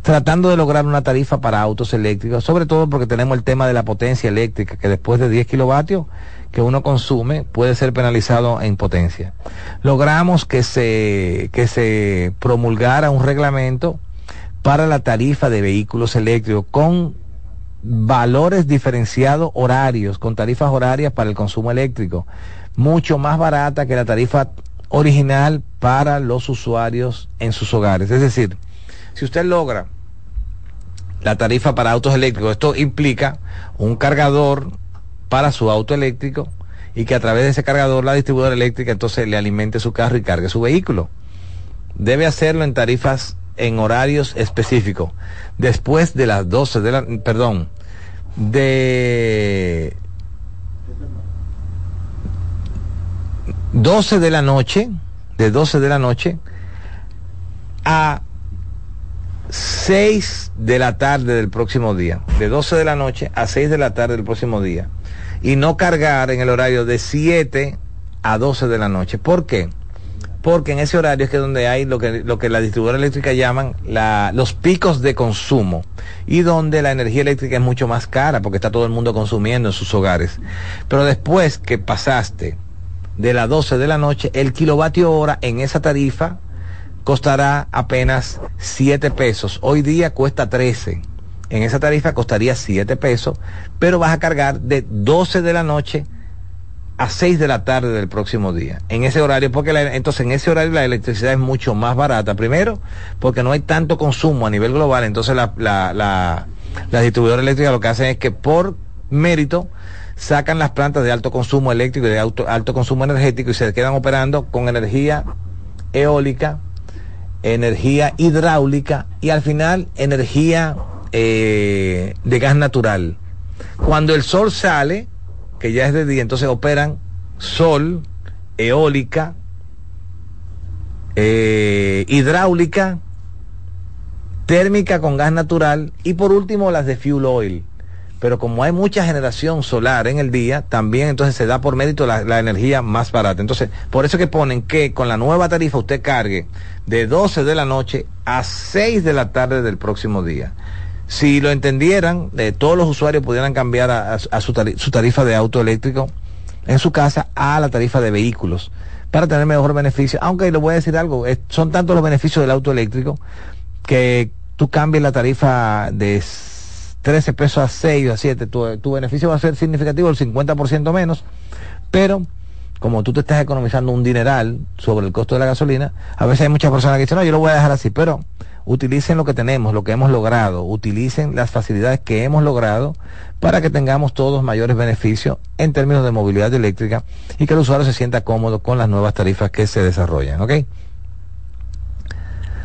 B: tratando de lograr una tarifa para autos eléctricos, sobre todo porque tenemos el tema de la potencia eléctrica, que después de 10 kilovatios que uno consume puede ser penalizado en potencia. Logramos que se, que se promulgara un reglamento para la tarifa de vehículos eléctricos con valores diferenciados horarios, con tarifas horarias para el consumo eléctrico, mucho más barata que la tarifa original para los usuarios en sus hogares. Es decir, si usted logra la tarifa para autos eléctricos, esto implica un cargador para su auto eléctrico y que a través de ese cargador la distribuidora eléctrica entonces le alimente su carro y cargue su vehículo. Debe hacerlo en tarifas en horarios específicos. Después de las 12 de la, perdón, de 12 de la noche, de 12 de la noche a 6 de la tarde del próximo día. De 12 de la noche a 6 de la tarde del próximo día. Y no cargar en el horario de 7 a 12 de la noche. ¿Por qué? Porque en ese horario es que donde hay lo que, lo que la distribuidora eléctrica llaman la, los picos de consumo y donde la energía eléctrica es mucho más cara porque está todo el mundo consumiendo en sus hogares. Pero después que pasaste de las 12 de la noche, el kilovatio hora en esa tarifa costará apenas 7 pesos. Hoy día cuesta 13. En esa tarifa costaría 7 pesos, pero vas a cargar de 12 de la noche a 6 de la tarde del próximo día. En ese horario, porque entonces en ese horario la electricidad es mucho más barata. Primero, porque no hay tanto consumo a nivel global, entonces la, la, la, la distribuidora eléctrica lo que hacen es que por mérito sacan las plantas de alto consumo eléctrico y de alto consumo energético y se quedan operando con energía eólica, energía hidráulica y al final energía eh, de gas natural. Cuando el sol sale, que ya es de día, entonces operan sol, eólica, eh, hidráulica, térmica con gas natural y por último las de fuel oil pero como hay mucha generación solar en el día, también entonces se da por mérito la, energía más barata. Entonces, por eso que ponen que con la nueva tarifa usted cargue de 12 de la noche a 6 de la tarde del próximo día. Si lo entendieran, eh, todos los usuarios pudieran cambiar a, su, tarifa, de auto eléctrico en su casa a la tarifa de vehículos para tener mejor beneficio. Aunque le voy a decir algo, son tantos los beneficios del auto eléctrico que tú cambies la tarifa de 13 pesos a 6 o a 7, tu, beneficio va a ser significativo, el 50% menos, pero como tú te estás economizando un dineral sobre el costo de la gasolina, a veces hay muchas personas que dicen, no, yo lo voy a dejar así, pero utilicen lo que tenemos, lo que hemos logrado, utilicen las facilidades que hemos logrado para que tengamos todos mayores beneficios en términos de movilidad eléctrica y que el usuario se sienta cómodo con las nuevas tarifas que se desarrollan, ¿ok?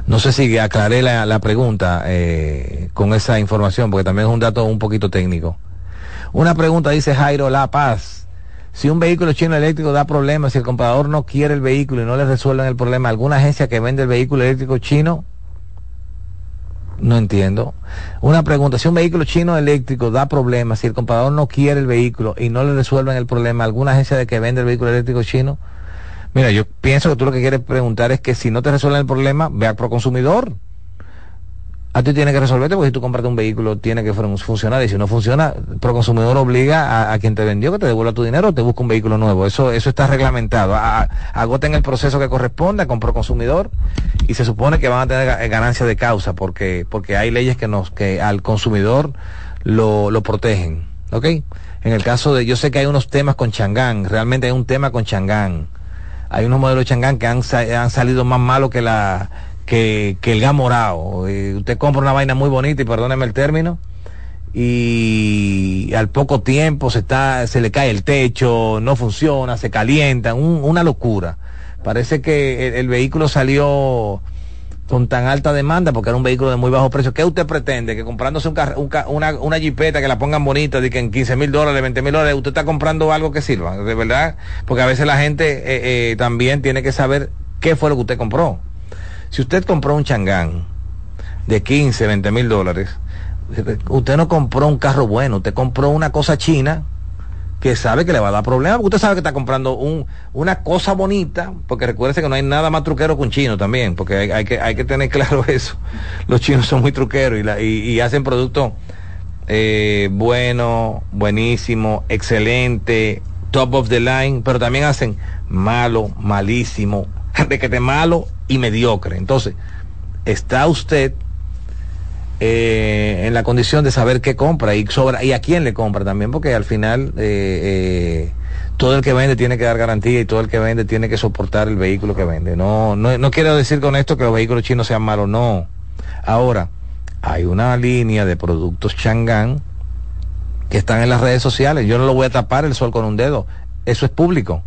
B: No sé si aclaré la, pregunta eh, con esa información, porque también es un dato un poquito técnico. Una pregunta dice Jairo La Paz. Si un vehículo chino eléctrico da problemas, si el comprador no quiere el vehículo y no le resuelven el problema, ¿alguna agencia que vende el vehículo eléctrico chino? No entiendo. Una pregunta, si un vehículo chino eléctrico da problemas, si el comprador no quiere el vehículo y no le resuelven el problema, ¿alguna agencia de que vende el vehículo eléctrico chino? Mira, yo pienso que tú lo que quieres preguntar es que si no te resuelven el problema, ve a Proconsumidor. A ti tiene que resolverte porque si tú compras un vehículo tiene que funcionar y si no funciona, Proconsumidor obliga a, quien te vendió que te devuelva tu dinero o te busca un vehículo nuevo. Eso eso está reglamentado. agoten el proceso que corresponda con Proconsumidor y se supone que van a tener ganancia de causa porque porque hay leyes que nos que al consumidor lo, lo protegen. ¿Ok? En el caso de, yo sé que hay unos temas con Changán, realmente hay un tema con Changán Hay unos modelos de Changán que han, han salido más malos que la que, que el gamorao. Eh, usted compra una vaina muy bonita y perdóneme el término y al poco tiempo se está se le cae el techo, no funciona, se calienta, una locura. Parece que el, vehículo salió con tan alta demanda porque era un vehículo de muy bajo precio. ¿Qué usted pretende? Que comprándose un una, una jipeta que la pongan bonita, de que en 15 mil dólares, 20 mil dólares, usted está comprando algo que sirva, de verdad. Porque a veces la gente eh, eh, también tiene que saber qué fue lo que usted compró. Si usted compró un changán de 15, 20 mil dólares, usted no compró un carro bueno, usted compró una cosa china que sabe que le va a dar problemas, usted sabe que está comprando un, una cosa bonita, porque recuerde que no hay nada más truquero que un chino también, porque hay, que, hay que tener claro eso. Los chinos son muy truqueros y, hacen productos eh, bueno, buenísimo, excelente, top of the line, pero también hacen malo, malísimo, de que te malo y mediocre. Entonces, está usted eh, en la condición de saber qué compra y sobra y a quién le compra también, porque al final eh, eh, todo el que vende tiene que dar garantía y todo el que vende tiene que soportar el vehículo que vende. No, no, no quiero decir con esto que los vehículos chinos sean malos, no. Ahora, hay una línea de productos Chang'an que están en las redes sociales. Yo no lo voy a tapar el sol con un dedo. Eso es público.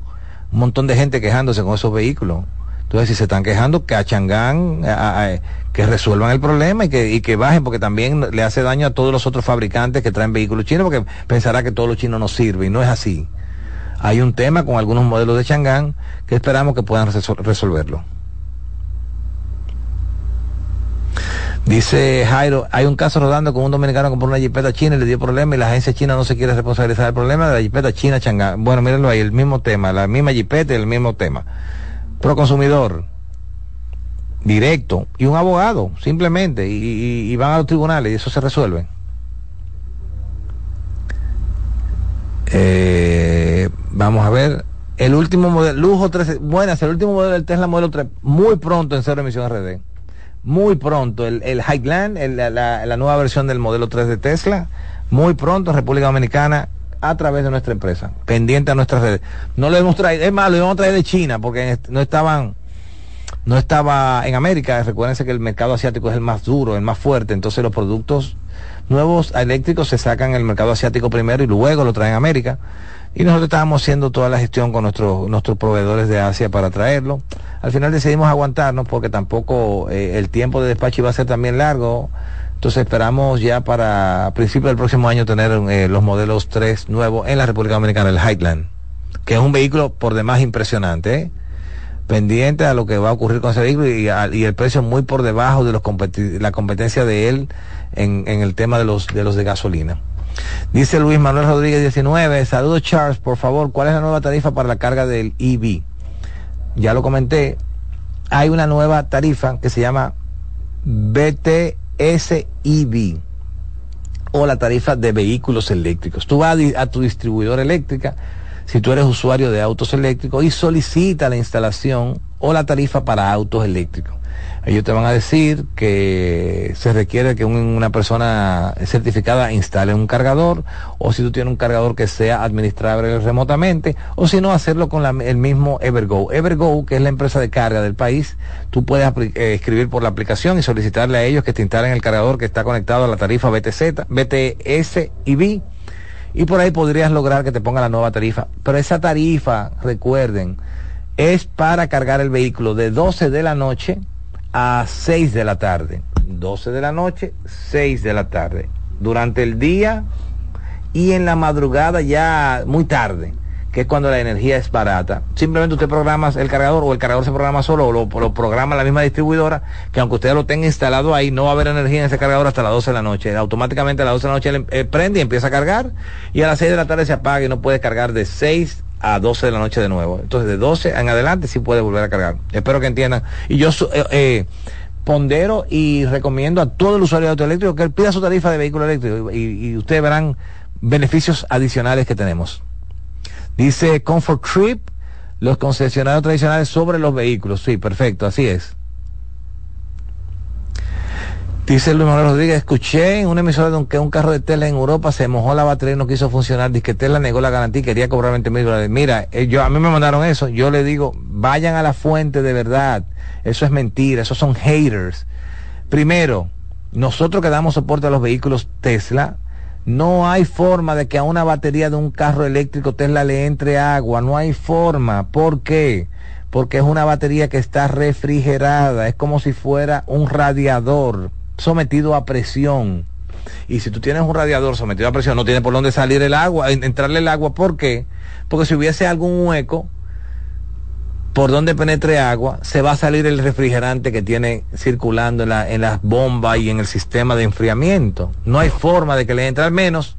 B: Un montón de gente quejándose con esos vehículos. Entonces, si se están quejando, que a Changán, que resuelvan el problema y que, y que bajen, porque también le hace daño a todos los otros fabricantes que traen vehículos chinos, porque pensará que todos los chinos no sirven, y no es así. Hay un tema con algunos modelos de Changán que esperamos que puedan resolverlo. Dice Jairo, hay un caso rodando con un dominicano que compró una jipeta china y le dio problema y la agencia china no se quiere responsabilizar del problema de la jipeta china Changán. Bueno, mírenlo ahí, el mismo tema, la misma jipeta y el mismo tema consumidor directo y un abogado, simplemente, y, van a los tribunales y eso se resuelve. Eh, vamos a ver. El último modelo, lujo 13, buenas, el último modelo del Tesla modelo 3, muy pronto en cero emisión RD. Muy pronto, el, el Highland, la, la, nueva versión del modelo 3 de Tesla, muy pronto en República Dominicana a través de nuestra empresa, pendiente a nuestras redes. No lo hemos traído, es más, lo hemos traído de China porque no estaban, no estaba en América. Recuérdense que el mercado asiático es el más duro, el más fuerte, entonces los productos nuevos eléctricos se sacan en el mercado asiático primero y luego lo traen a América. Y nosotros estábamos haciendo toda la gestión con nuestros nuestros proveedores de Asia para traerlo. Al final decidimos aguantarnos porque tampoco eh, el tiempo de despacho iba a ser también largo. Entonces esperamos ya para principios del próximo año tener eh, los modelos 3 nuevos en la República Dominicana, el Highland, que es un vehículo por demás impresionante, ¿eh? pendiente a lo que va a ocurrir con ese vehículo y, el precio muy por debajo de los la competencia de él en, el tema de los, de los de gasolina. Dice Luis Manuel Rodríguez 19, saludos Charles, por favor, ¿cuál es la nueva tarifa para la carga del EV? Ya lo comenté, hay una nueva tarifa que se llama BT SIV o la tarifa de vehículos eléctricos. Tú vas a, tu distribuidor eléctrica, si tú eres usuario de autos eléctricos, y solicita la instalación o la tarifa para autos eléctricos. Ellos te van a decir que se requiere que una persona certificada instale un cargador, o si tú tienes un cargador que sea administrable remotamente, o si no, hacerlo con el mismo Evergo. Evergo, que es la empresa de carga del país, tú puedes eh, escribir por la aplicación y solicitarle a ellos que te instalen el cargador que está conectado a la tarifa BTZ, BTS y B y por ahí podrías lograr que te ponga la nueva tarifa. Pero esa tarifa, recuerden, es para cargar el vehículo de 12 de la noche a 6 de la tarde. 12 de la noche, 6 de la tarde. Durante el día y en la madrugada ya muy tarde, que es cuando la energía es barata. Simplemente usted programa el cargador o el cargador se programa solo o lo, programa la misma distribuidora, que aunque usted lo tenga instalado ahí, no va a haber energía en ese cargador hasta las 12 de la noche. Automáticamente a las 12 de la noche eh, prende y empieza a cargar y a las 6 de la tarde se apaga y no puede cargar de 6 a 12 de la noche de nuevo. Entonces, de 12 en adelante sí puede volver a cargar. Espero que entiendan. Y yo eh, eh, pondero y recomiendo a todo el usuario de auto eléctrico que él pida su tarifa de vehículo eléctrico y, y ustedes verán beneficios adicionales que tenemos. Dice Comfort Trip, los concesionarios tradicionales sobre los vehículos. Sí, perfecto, así es. Dice Luis Manuel Rodríguez, escuché en una emisora de un, que un carro de Tesla en Europa se mojó la batería y no quiso funcionar. Dice que Tesla negó la garantía y quería cobrar 20 mil dólares. Mira, eh, yo, a mí me mandaron eso. Yo le digo, vayan a la fuente de verdad. Eso es mentira, esos son haters. Primero, nosotros que damos soporte a los vehículos Tesla, no hay forma de que a una batería de un carro eléctrico Tesla le entre agua. No hay forma. ¿Por qué? Porque es una batería que está refrigerada. Es como si fuera un radiador sometido a presión. Y si tú tienes un radiador sometido a presión, no tiene por dónde salir el agua, entrarle el agua. ¿Por qué? Porque si hubiese algún hueco por donde penetre agua, se va a salir el refrigerante que tiene circulando en, la, en las bombas y en el sistema de enfriamiento. No hay forma de que le entre al menos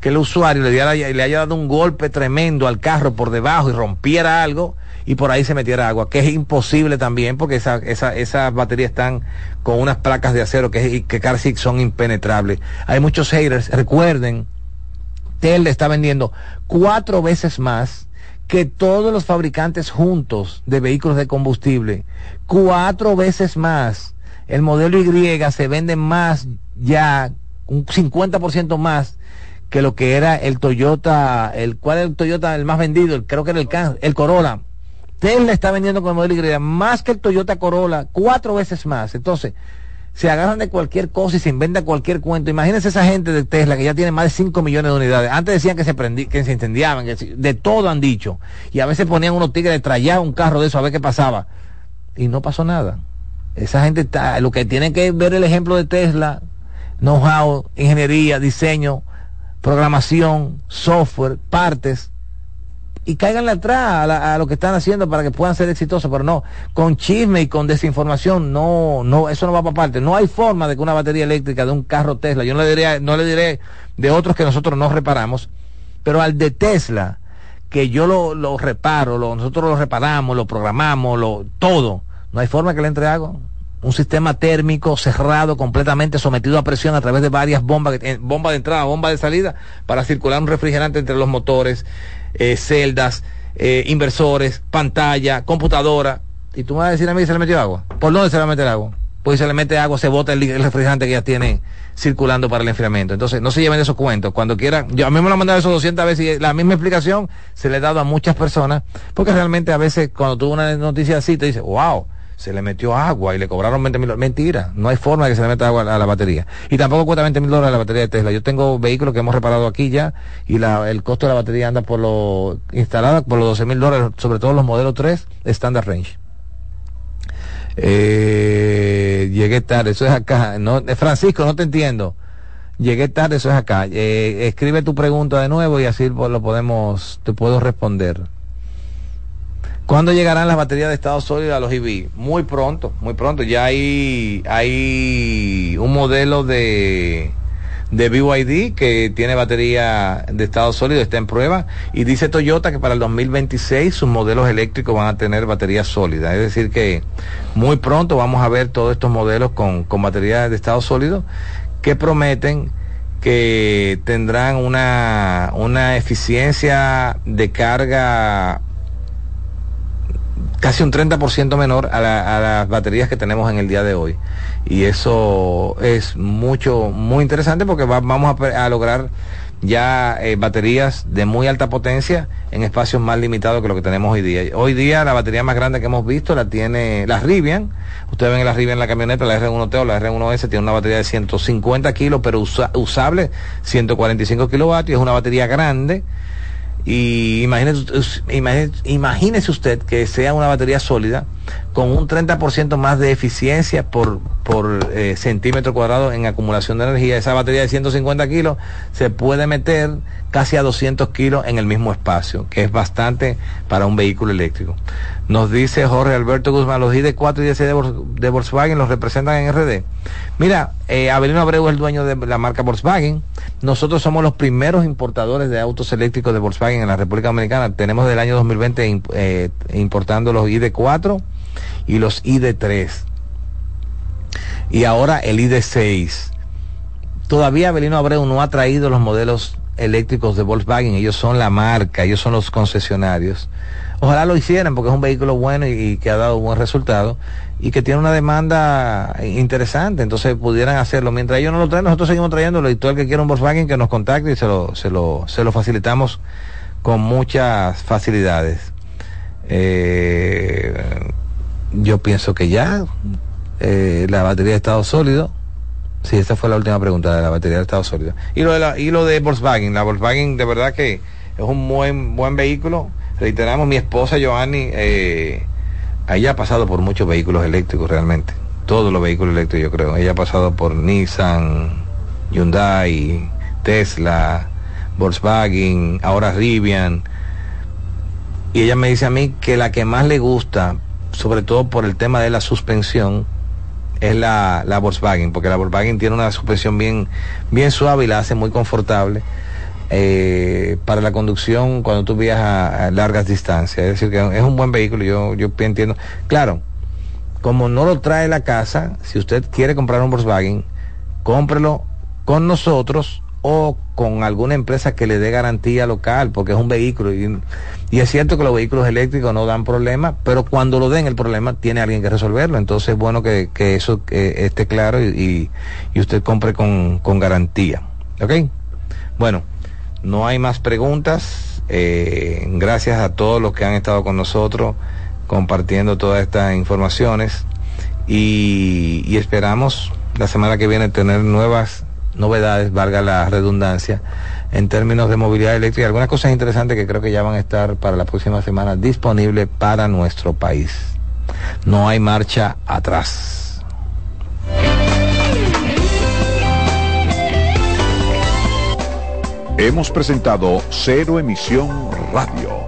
B: que el usuario le, le haya dado un golpe tremendo al carro por debajo y rompiera algo y por ahí se metiera agua, que es imposible también porque esa, esa, esas baterías están con unas placas de acero que, que casi son impenetrables. Hay muchos haters, recuerden, Tesla está vendiendo cuatro veces más que todos los fabricantes juntos de vehículos de combustible. Cuatro veces más. El modelo Y se vende más ya, un 50% más que lo que era el Toyota, el cuál el Toyota el más vendido, creo que era el, el Corolla. Tesla está vendiendo con el modelo Y más que el Toyota Corolla, cuatro veces más. Entonces, se agarran de cualquier cosa y se inventa cualquier cuento. Imagínense esa gente de Tesla que ya tiene más de 5 millones de unidades. Antes decían que se prendí, que se incendiaban, que de todo han dicho. Y a veces ponían unos tigres de trayar un carro de eso a ver qué pasaba. Y no pasó nada. Esa gente está, lo que tienen que ver el ejemplo de Tesla, know-how, ingeniería, diseño, programación, software, partes, y cáiganle atrás a, lo que están haciendo para que puedan ser exitosos, pero no, con chisme y con desinformación, no, no, eso no va para parte. No hay forma de que una batería eléctrica de un carro Tesla, yo no le diré, no le diré de otros que nosotros no reparamos, pero al de Tesla, que yo lo, lo reparo, lo, nosotros lo reparamos, lo programamos, lo, todo, no hay forma que le entre agua. Un sistema térmico cerrado, completamente sometido a presión a través de varias bombas, bomba de entrada, bomba de salida, para circular un refrigerante entre los motores, eh, celdas, eh, inversores, pantalla, computadora. Y tú me vas a decir a mí se le metió agua. ¿Por dónde se le a meter agua? Pues si se le mete agua, se bota el, refrigerante que ya tiene circulando para el enfriamiento. Entonces, no se lleven esos cuentos. Cuando quieran, yo a mí me lo han mandado eso 200 veces y la misma explicación se le ha dado a muchas personas, porque realmente a veces cuando tuvo una noticia así te dice, wow, se le metió agua y le cobraron 20 mil dólares. Mentira, no hay forma de que se le meta agua a la batería. Y tampoco cuesta 20 mil dólares la batería de Tesla. Yo tengo vehículos que hemos reparado aquí ya y la, el costo de la batería anda por lo instalada por los 12 mil dólares, sobre todo los modelos 3 Standard Range. Eh, llegué tarde, eso es acá. No, eh, Francisco, no te entiendo. Llegué tarde, eso es acá. Eh, escribe tu pregunta de nuevo y así lo podemos, te puedo responder. ¿Cuándo llegarán las baterías de estado sólido a los EV? Muy pronto, muy pronto. Ya hay, hay un modelo de, de BYD que tiene batería de estado sólido, está en prueba. Y dice Toyota que para el 2026 sus modelos eléctricos van a tener batería sólida. Es decir, que muy pronto vamos a ver todos estos modelos con, con batería de estado sólido que prometen que tendrán una, una eficiencia de carga casi un 30% menor a, las baterías que tenemos en el día de hoy. Y eso es mucho, muy interesante porque vamos a, lograr ya eh, baterías de muy alta potencia en espacios más limitados que lo que tenemos hoy día. Hoy día la batería más grande que hemos visto la tiene la Rivian. Ustedes ven la Rivian en la camioneta, la R1T o la R1S tiene una batería de 150 kilos, pero usable 145 kilovatios. Es una batería grande y imagínese, imagínese, usted que sea una batería sólida con un 30% más de eficiencia por, por eh, centímetro cuadrado en acumulación de energía. Esa batería de 150 kilos se puede meter casi a 200 kilos en el mismo espacio, que es bastante para un vehículo eléctrico. Nos dice Jorge Alberto Guzmán, los ID4 y ID6 de, Volkswagen los representan en RD. Mira, eh, Avelino Abreu es el dueño de la marca Volkswagen. Nosotros somos los primeros importadores de autos eléctricos de Volkswagen en la República Dominicana. Tenemos del año 2020 eh, importando los ID4 y los ID3. Y ahora el ID6. Todavía Avelino Abreu no ha traído los modelos eléctricos de Volkswagen, ellos son la marca, ellos son los concesionarios. Ojalá lo hicieran porque es un vehículo bueno y, que ha dado buen resultado y que tiene una demanda interesante, entonces pudieran hacerlo. Mientras ellos no lo traen, nosotros seguimos trayéndolo y todo el que quiera un Volkswagen que nos contacte y se lo, se lo, se lo facilitamos con muchas facilidades. Eh, yo pienso que ya eh, la batería de estado sólido. Sí, esa fue la última pregunta de la batería de estado sólido. Y lo de, la, y lo de Volkswagen. La Volkswagen de verdad que es un buen, buen vehículo. Reiteramos, mi esposa Joanny, eh, ella ha pasado por muchos vehículos eléctricos realmente. Todos los vehículos eléctricos yo creo. Ella ha pasado por Nissan, Hyundai, Tesla, Volkswagen, ahora Rivian. Y ella me dice a mí que la que más le gusta, sobre todo por el tema de la suspensión, es la, la Volkswagen, porque la Volkswagen tiene una suspensión bien, bien suave y la hace muy confortable. Eh, para la conducción cuando tú viajas a, largas distancias. Es decir, que es un buen vehículo, yo, yo entiendo. Claro, como no lo trae la casa, si usted quiere comprar un Volkswagen, cómprelo con nosotros o con alguna empresa que le dé garantía local, porque es un vehículo. Y, es cierto que los vehículos eléctricos no dan problema, pero cuando lo den el problema, tiene alguien que resolverlo. Entonces es bueno que, eso esté claro y, y, usted compre con, con garantía. ¿Ok? Bueno. No hay más preguntas. Eh, gracias a todos los que han estado con nosotros compartiendo todas estas informaciones y, esperamos la semana que viene tener nuevas novedades, valga la redundancia, en términos de movilidad eléctrica. Algunas cosas interesantes que creo que ya van a estar para la próxima semana disponibles para nuestro país. No hay marcha atrás.
A: Hemos presentado Cero Emisión Radio,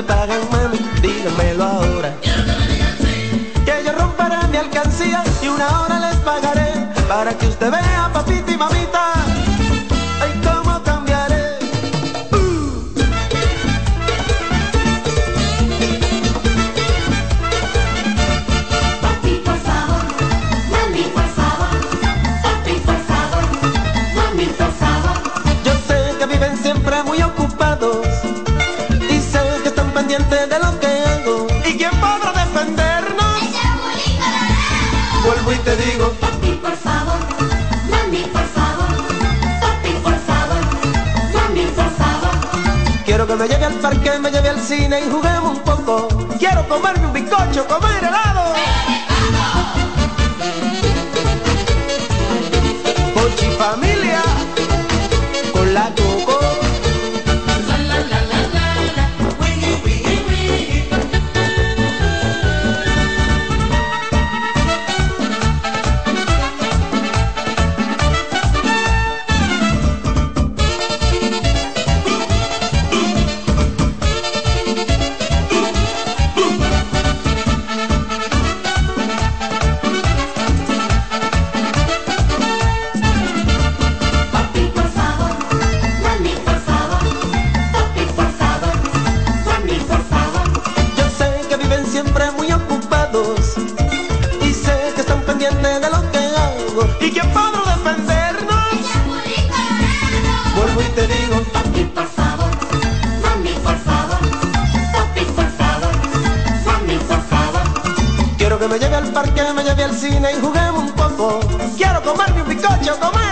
G: Pagan, mami, dígamelo ahora y una hora les pagaré para que usted vea, papita y mamita. Y te digo,
H: papi, por favor, mami, por favor, papi, por favor, mami, por favor.
G: Quiero que me lleve al parque, me lleve al cine y juguemos un poco. Quiero comerme un bizcocho, comer helado. Pochi familia, con la coco. Al cine y juguemos un poco. Quiero comerme un bizcocho, comer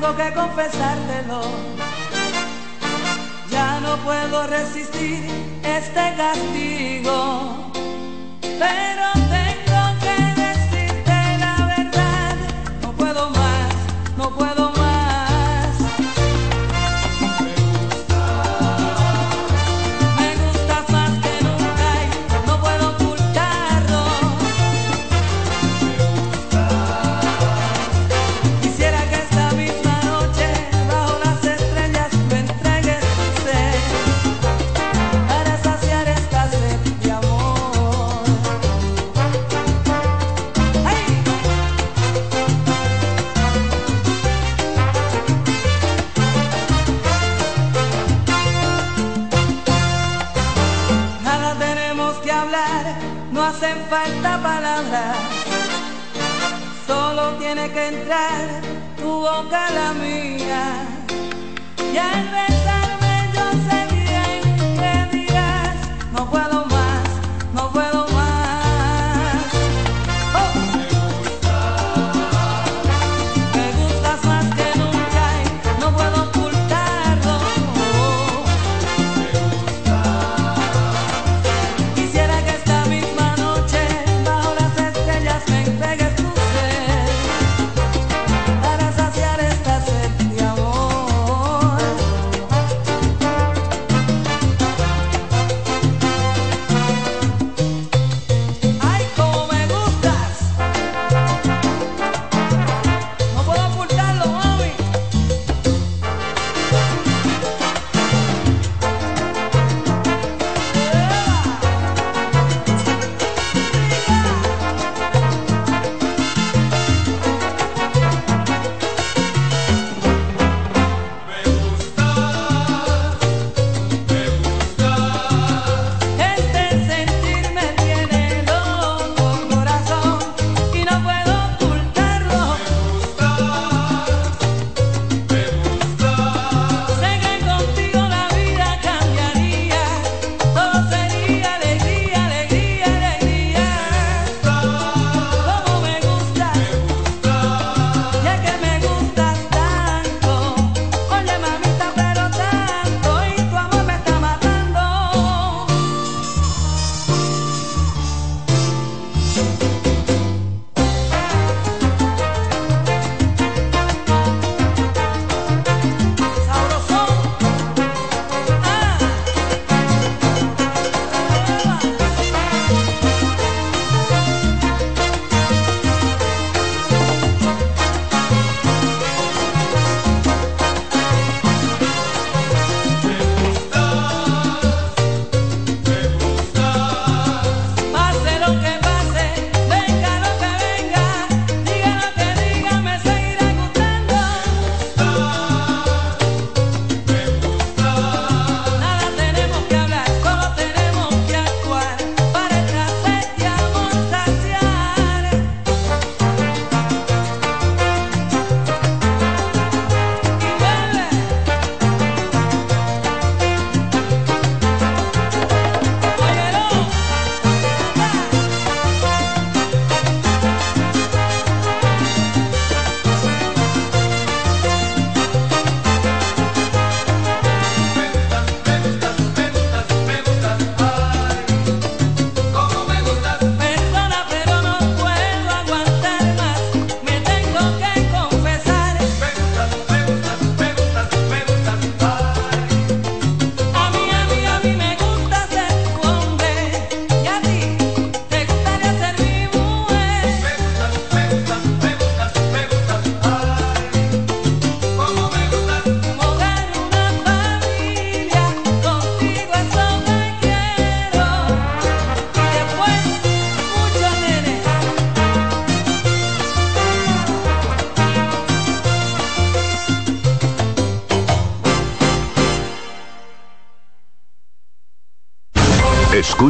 I: Tengo que confesártelo. Ya no puedo resistir este castigo. Pero tengo tu boca la mía. Y al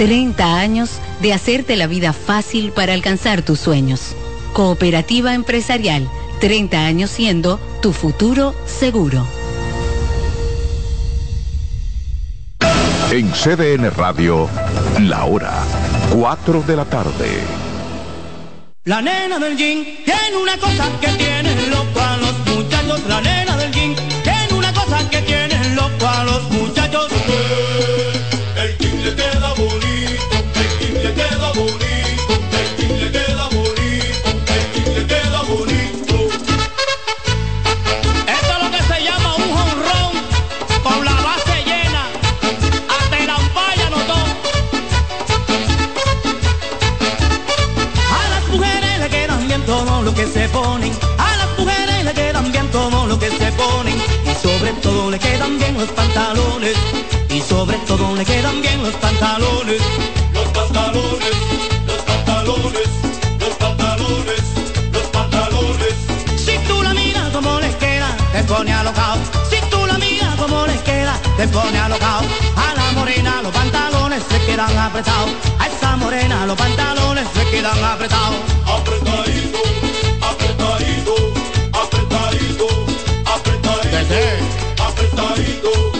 J: 30 años de hacerte la vida fácil para alcanzar tus sueños. Cooperativa Empresarial, 30 años siendo tu futuro seguro.
A: En CDN Radio, la hora 4 de la tarde.
K: La nena del jean tiene una cosa que tiene loco a los muchachos. La nena del jean tiene una cosa que tiene loco a los muchachos. que se ponen, a las mujeres le quedan bien todo lo que se ponen, y sobre todo le quedan bien los pantalones, y sobre todo le quedan bien los pantalones,
L: los pantalones, los pantalones,
K: los pantalones, los pantalones. Si tú la miras como le queda, te pone alocao, si tú la miras como les queda, te pone alocao, a la morena los pantalones se quedan apretados, a esa morena los pantalones se quedan apretados.
L: apretados. Cristo.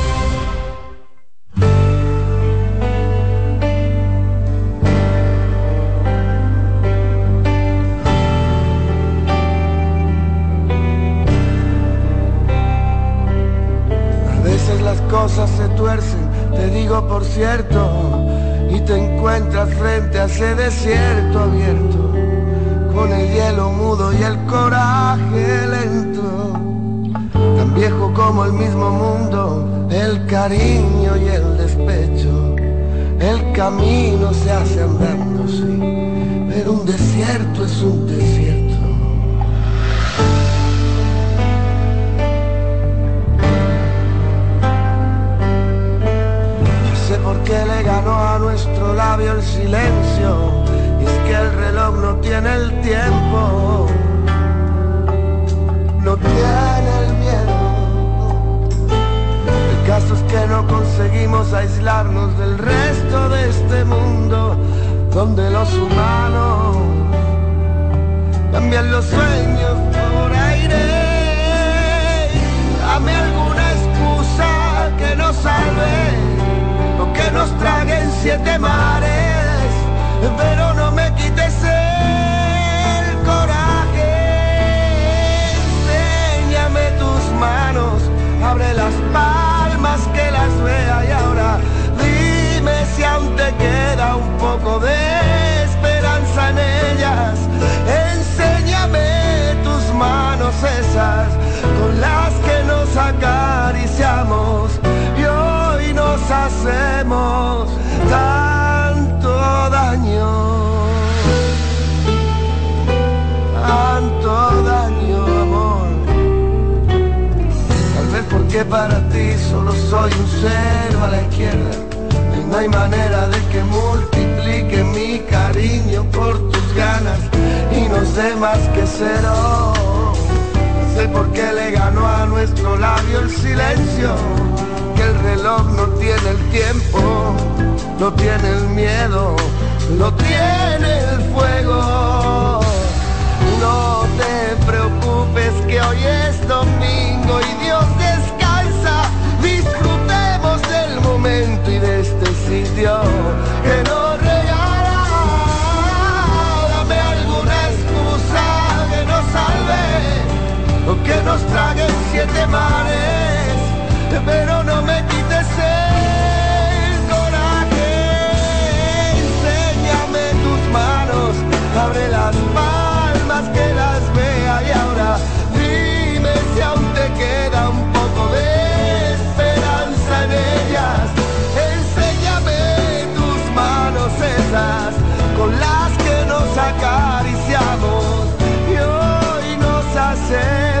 M: Desierto es un desierto No sé por qué le ganó a nuestro labio el silencio. Y es que el reloj no tiene el tiempo. No tiene el miedo. El caso es que no conseguimos aislarnos del resto de este mundo. Donde los humanos cambian los sueños por aire. Dame alguna excusa que nos salve o que nos traguen siete mares, pero no me quites poco de esperanza en ellas. Enséñame tus manos esas con las que nos acariciamos y hoy nos hacemos tanto daño, tanto daño, amor. Tal vez porque para ti solo soy un cero a la izquierda no hay manera de que multiplique mi cariño por tus ganas y no sé más que cero. No sé por qué le ganó a nuestro labio el silencio, que el reloj no tiene el tiempo, no tiene el miedo, lo tiene el fuego. No te preocupes que hoy es domingo y Dios descansa. Disfrutemos del momento y de este sitio que nos traguen siete mares, pero no me quites el coraje. Enséñame tus manos, abre las palmas que las vea y ahora dime si aún te queda un poco de esperanza en ellas. Enséñame tus manos esas con las que nos acariciamos y hoy nos hacemos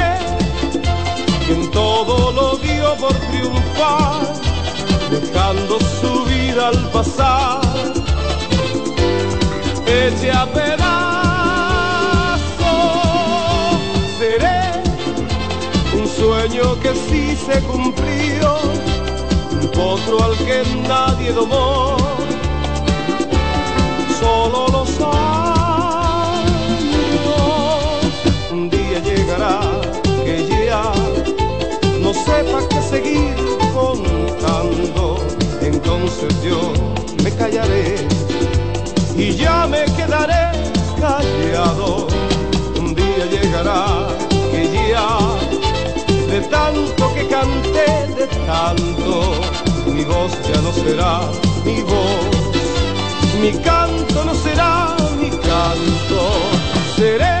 N: por triunfar, dejando su vida al pasar, eche a pedazos. Seré un sueño que sí se cumplió, un potro al que nadie domó, solo los años. Un día llegará que ya no sepa seguir contando, entonces yo me callaré y ya me quedaré callado. Un día llegará que ya de tanto que canté, de tanto, mi voz ya no será mi voz, mi canto no será mi canto, seré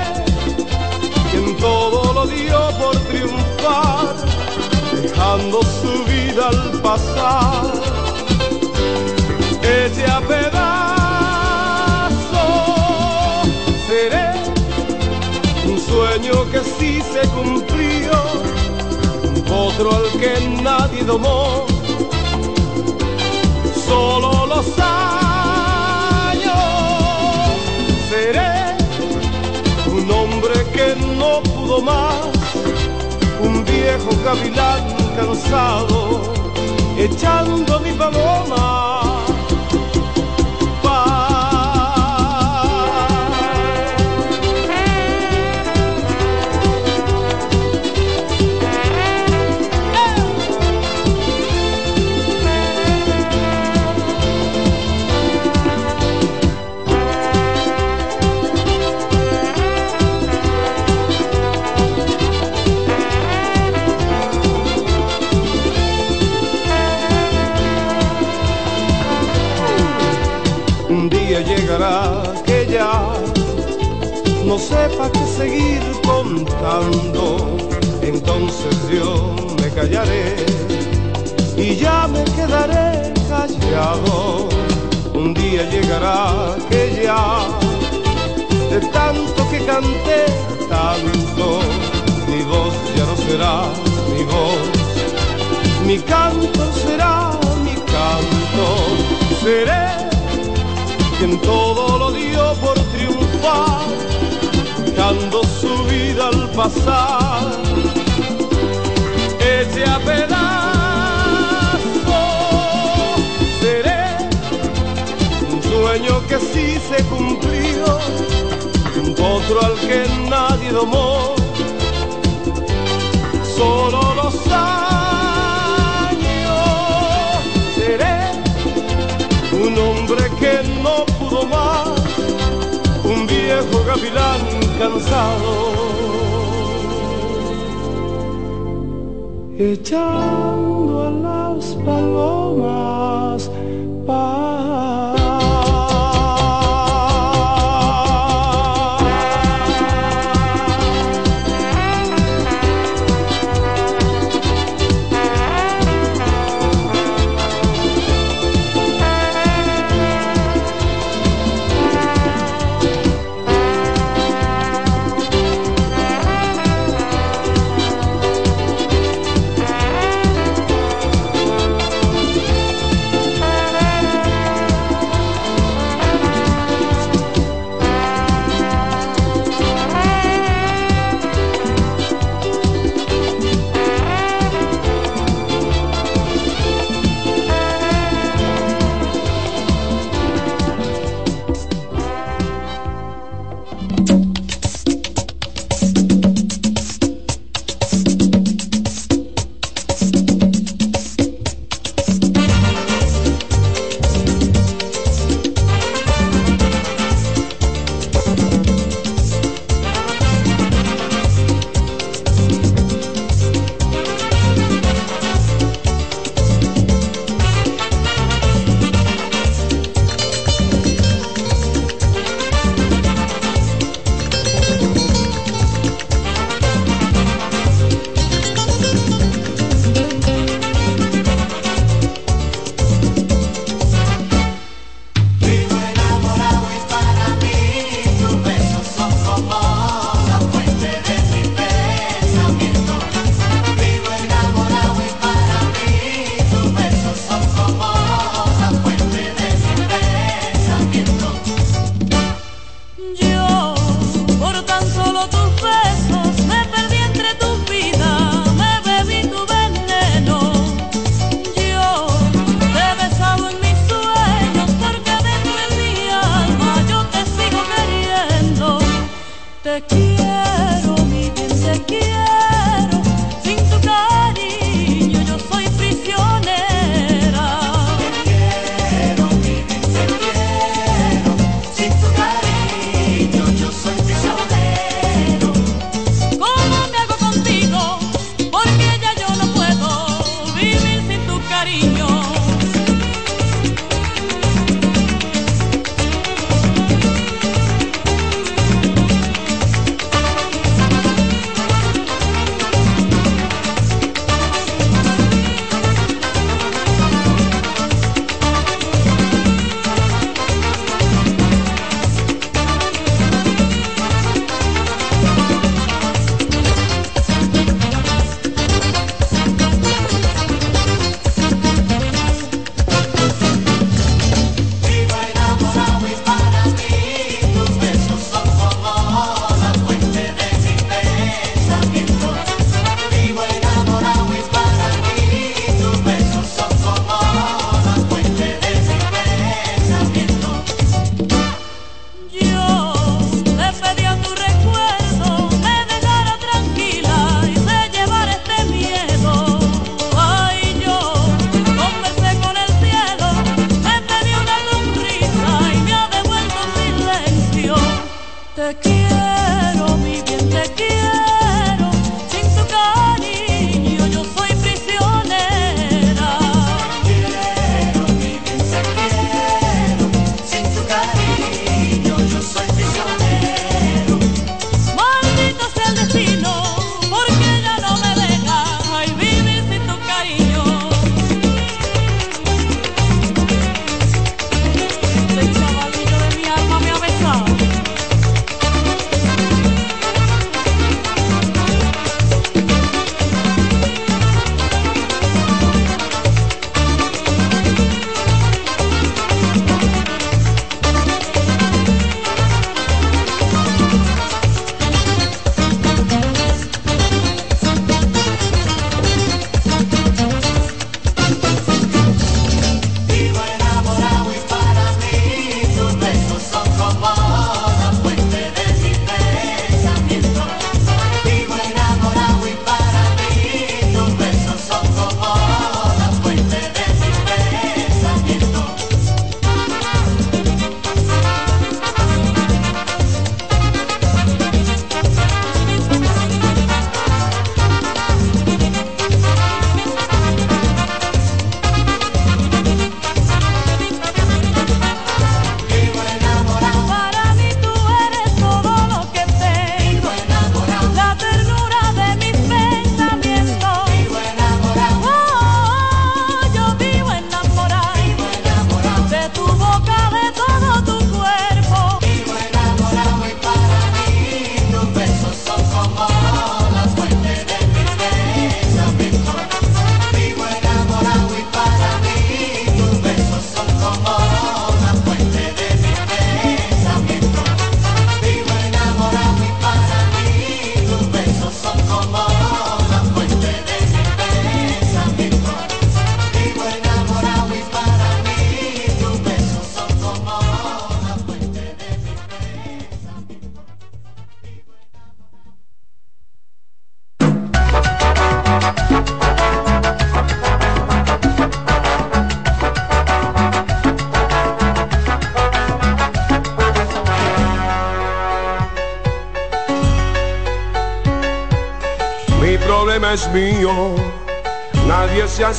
N: quien todo lo dio por triunfar dejando su vida al pasar, eche a seré un sueño que sí se cumplió, un potro al que nadie domó, solo los años seré un hombre que no pudo más, un viejo gavilán cansado, echando mi paloma. Llegará que ya no sepa qué seguir contando. Entonces yo me callaré y ya me quedaré callado. Un día llegará que ya de tanto que canté tanto, mi voz ya no será mi voz, mi canto será mi canto, seré quien todo lo dio por triunfar, dando su vida al pasar, eche a pedazos, seré un sueño que sí se cumplió, un potro al que nadie domó, solo los años gavilán cansado, echando a las palomas
O: te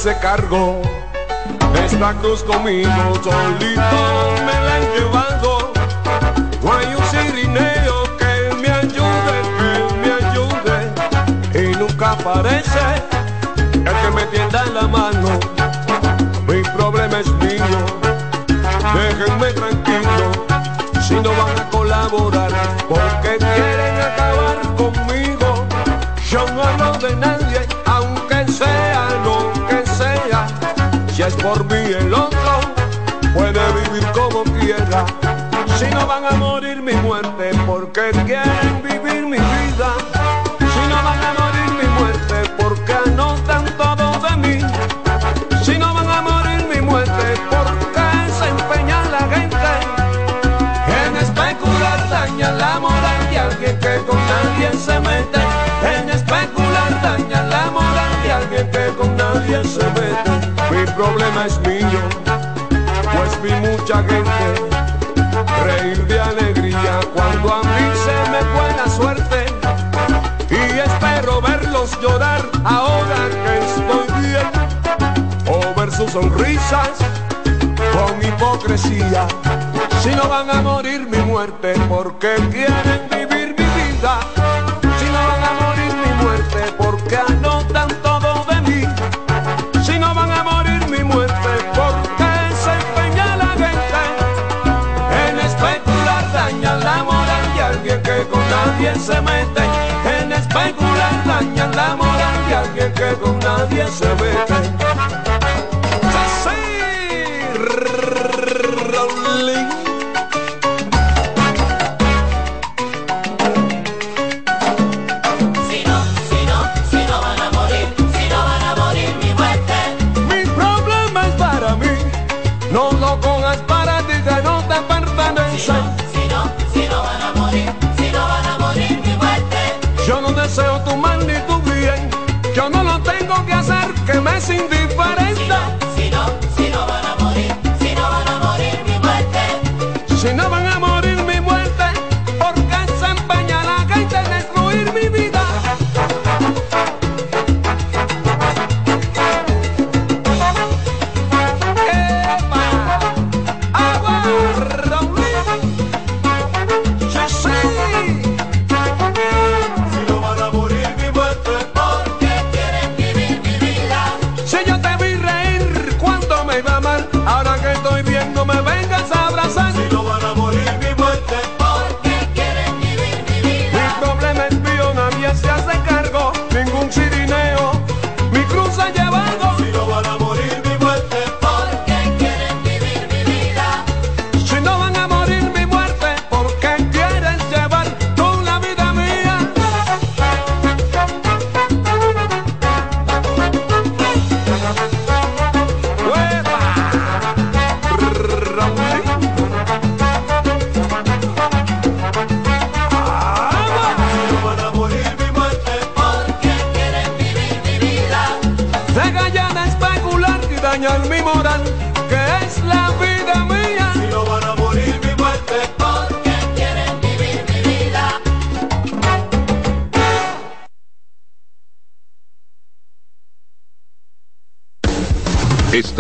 O: se cargó esta cruz conmigo. problema es mío, pues vi mucha gente reír de alegría cuando a mí se me fue la suerte. Y espero verlos llorar ahora que estoy bien o ver sus sonrisas con hipocresía. Si no van a morir mi muerte porque quieren vivir nadie se mete, en especular dañan la moral y alguien que con nadie se mete. que me es indiferente.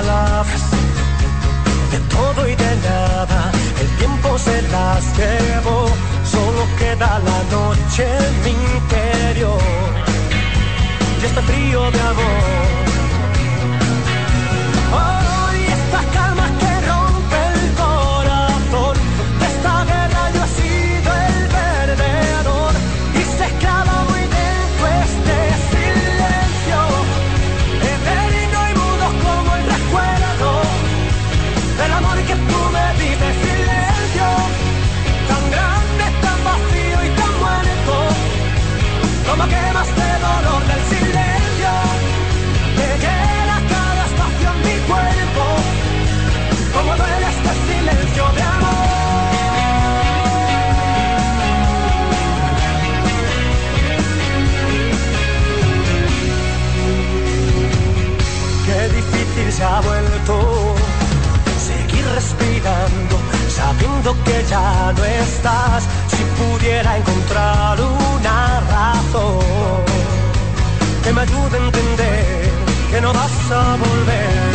K: palabras, de todo y de nada, el tiempo se las llevó, solo queda la noche en mi interior y este frío de amor. que
P: ya no estás, si pudiera encontrar una razón que me ayude a entender que no vas a volver.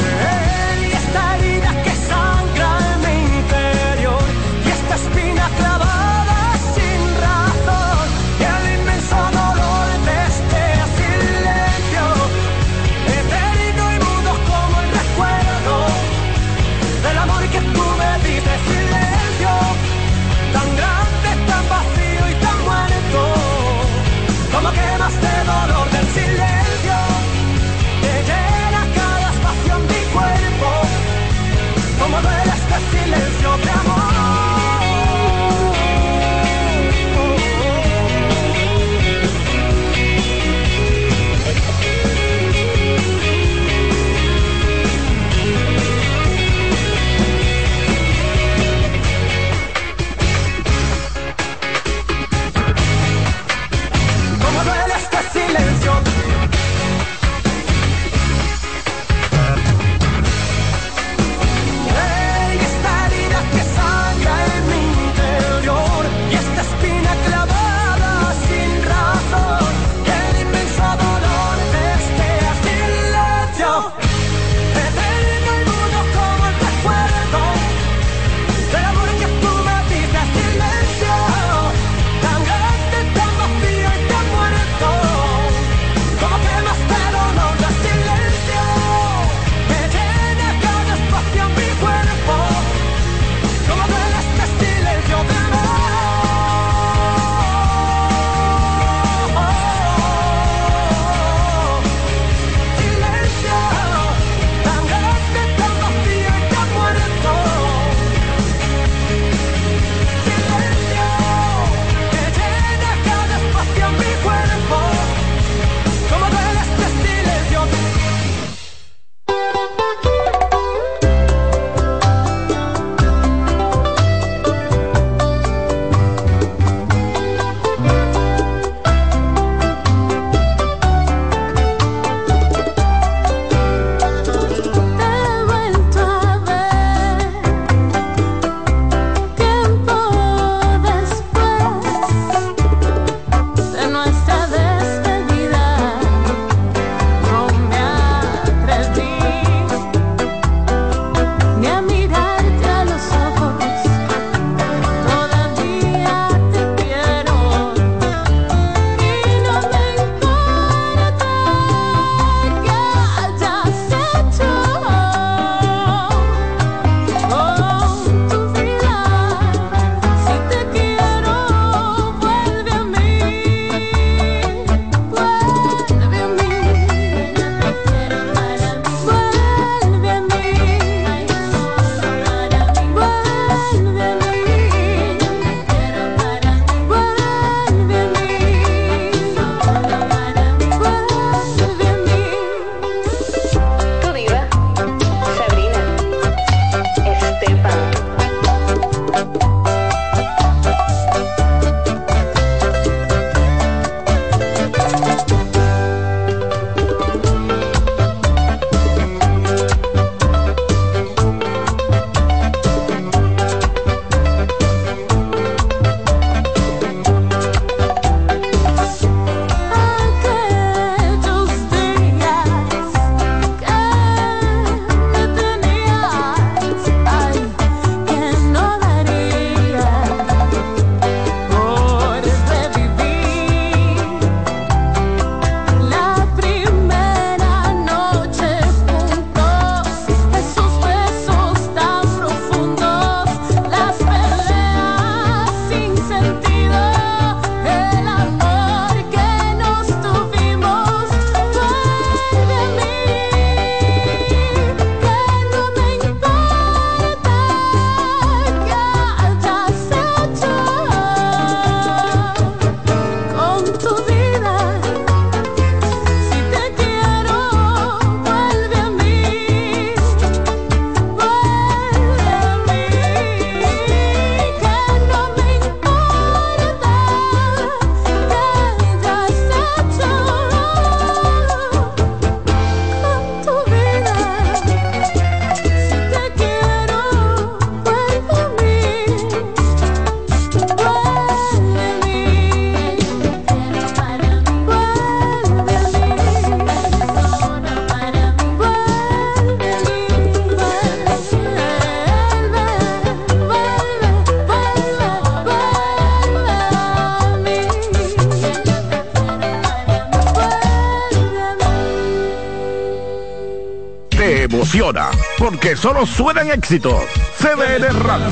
Q: Porque solo suenan éxitos. CDN Radio.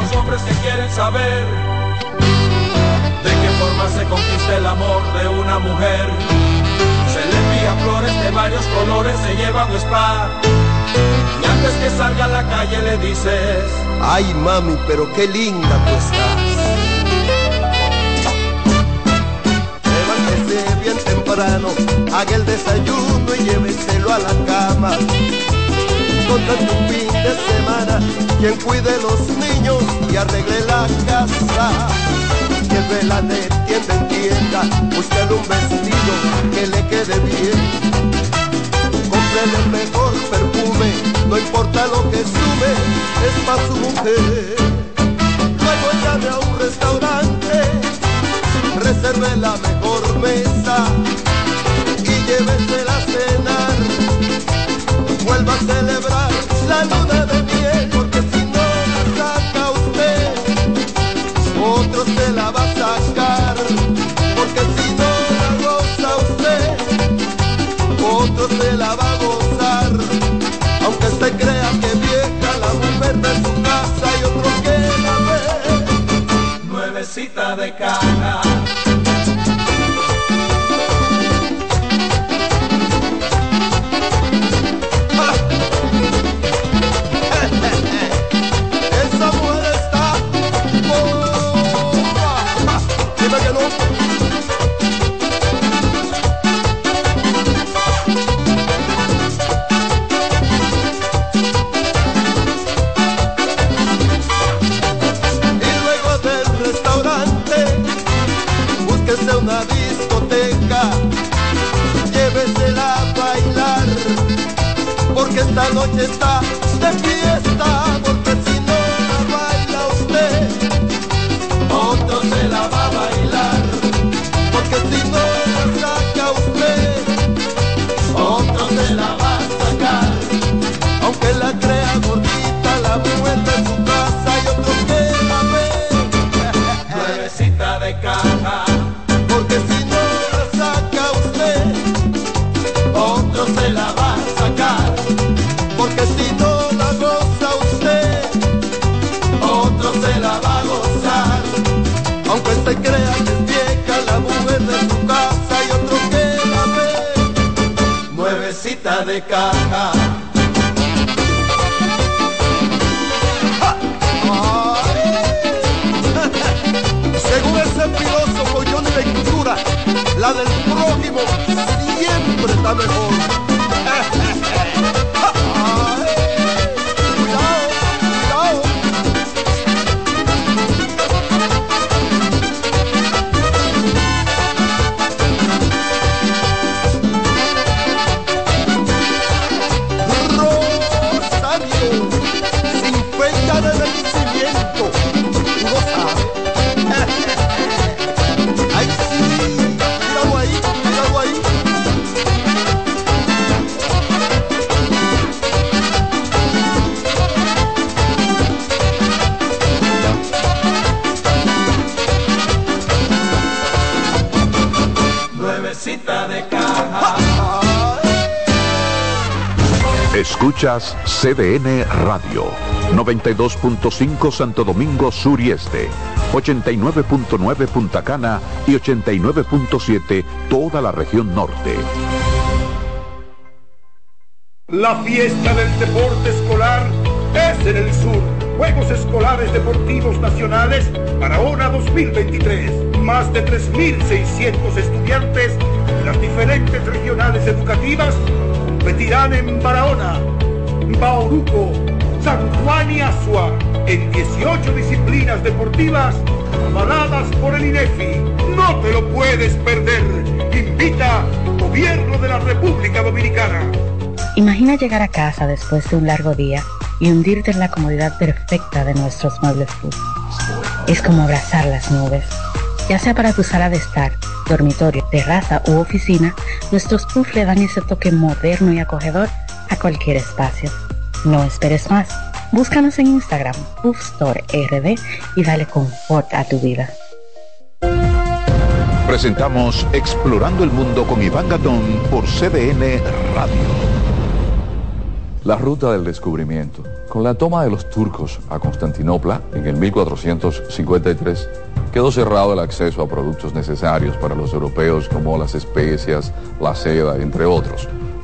O: Los hombres que quieren saber de qué forma se conquista el amor de una mujer. Se le envía flores de varios colores, se lleva un spa. Y antes que salga a la calle le dices,
M: Ay mami, pero qué linda tú estás. Levántese bien temprano, haga el desayuno y lléveselo a la cama. Contrate un fin de semana, quien cuide los niños y arregle la casa. Llévela de tienda en tienda, búsquele un vestido que le quede bien. Cómprele el mejor perfume, no importa lo que sume, es para su mujer. Luego llame a un restaurante, reserve la mejor mesa y llévesela a cenar. Vuelva a celebrar la luna de miel, porque si no la saca usted, otro se la va a sacar. Porque si no la goza usted, otro se la va a gozar. Aunque usted crea que vieja la mujer de su casa y otro que la ve.
O: nuevecita de caja.
A: Escuchas CDN Radio, 92.5 Santo Domingo Sur y Este, 89.9 Punta Cana y 89.7 toda la región norte.
R: La fiesta del deporte escolar es en el sur. Juegos Escolares Deportivos Nacionales Barahona 2023. Más de 3.600 estudiantes de las diferentes regionales educativas competirán en Barahona, Bauruco, San Juan y Asua en 18 disciplinas deportivas avaladas por el INEFI. No te lo puedes perder. Invita Gobierno de la República Dominicana.
S: Imagina llegar a casa después de un largo día y hundirte en la comodidad perfecta de nuestros muebles Food. Es como abrazar las nubes. Ya sea para tu sala de estar, dormitorio, terraza u oficina, nuestros puffs le dan ese toque moderno y acogedor a cualquier espacio. No esperes más. Búscanos en Instagram, Puff Store RD y dale confort a tu vida.
A: Presentamos Explorando el Mundo con Iván Gatón por CDN Radio.
T: La ruta del descubrimiento. Con la toma de los turcos a Constantinopla en el 1453, quedó cerrado el acceso a productos necesarios para los europeos como las especias, la seda, entre otros.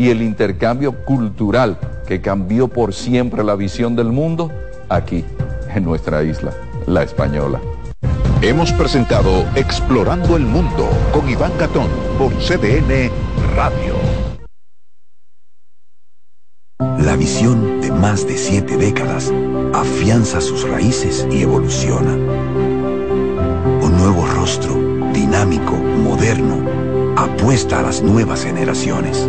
T: y el intercambio cultural que cambió por siempre la visión del mundo? Aquí, en nuestra isla, la española.
A: Hemos presentado Explorando el Mundo con Iván Gatón por CDN Radio.
U: La visión de más de siete décadas afianza sus raíces y evoluciona. Un nuevo rostro, dinámico, moderno, apuesta a las nuevas generaciones.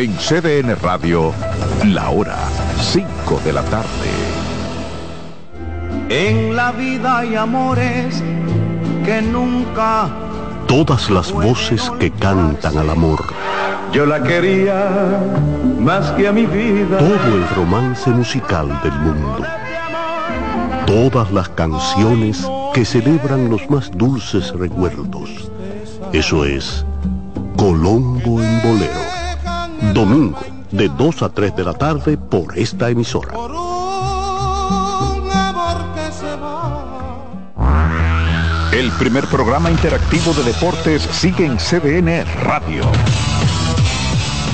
A: En CDN Radio, la hora 5 de la tarde.
V: En la vida hay amores que nunca
W: Todas las voces que cantan al amor.
N: Yo la quería más que a mi vida.
W: Todo el romance musical del mundo. Todas las canciones que celebran los más dulces recuerdos. Eso es Colombo en Bolero. Domingo, de 2 a 3 de la tarde por esta emisora.
A: El primer programa interactivo de deportes sigue en CDN Radio.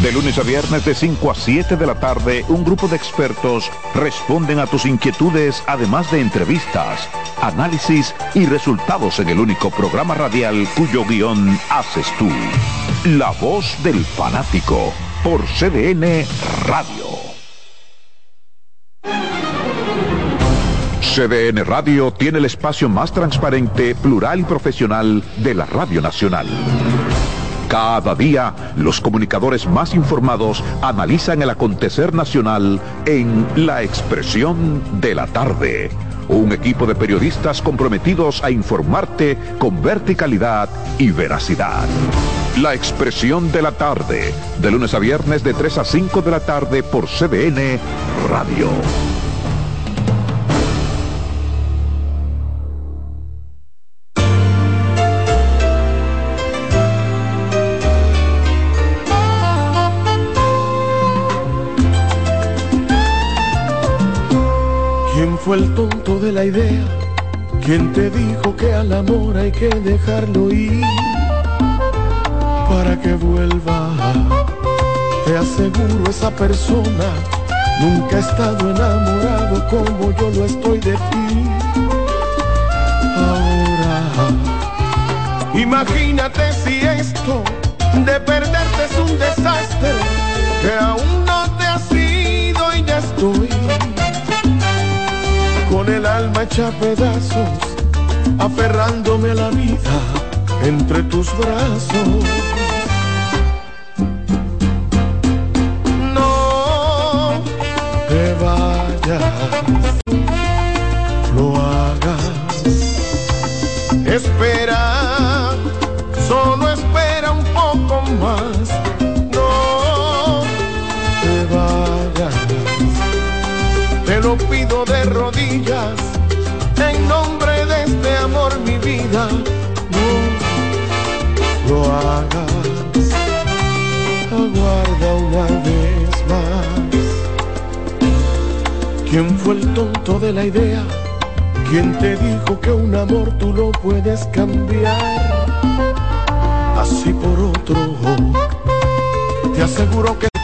A: De lunes a viernes de 5 a 7 de la tarde, un grupo de expertos responden a tus inquietudes, además de entrevistas, análisis y resultados en el único programa radial cuyo guion haces tú. La voz del fanático por CDN Radio. CDN Radio tiene el espacio más transparente, plural y profesional de la Radio Nacional. Cada día, los comunicadores más informados analizan el acontecer nacional en La Expresión de la Tarde. Un equipo de periodistas comprometidos a informarte con verticalidad y veracidad. La Expresión de la Tarde, de lunes a viernes de 3 a 5 de la tarde por CDN Radio.
N: ¿Quién fue el tonto de la idea? ¿Quién te dijo que al amor hay que dejarlo ir para que vuelva? Te aseguro esa persona nunca ha estado enamorado como yo lo estoy de ti. Ahora, imagínate si esto de perderte es un desastre que aún no te ha sido y ya estoy
D: hecha pedazos, aferrándome a la vida entre tus brazos. Te ¿Quién fue el tonto de la idea? ¿Quién te dijo que un amor tú lo puedes cambiar? Así por otro, te aseguro que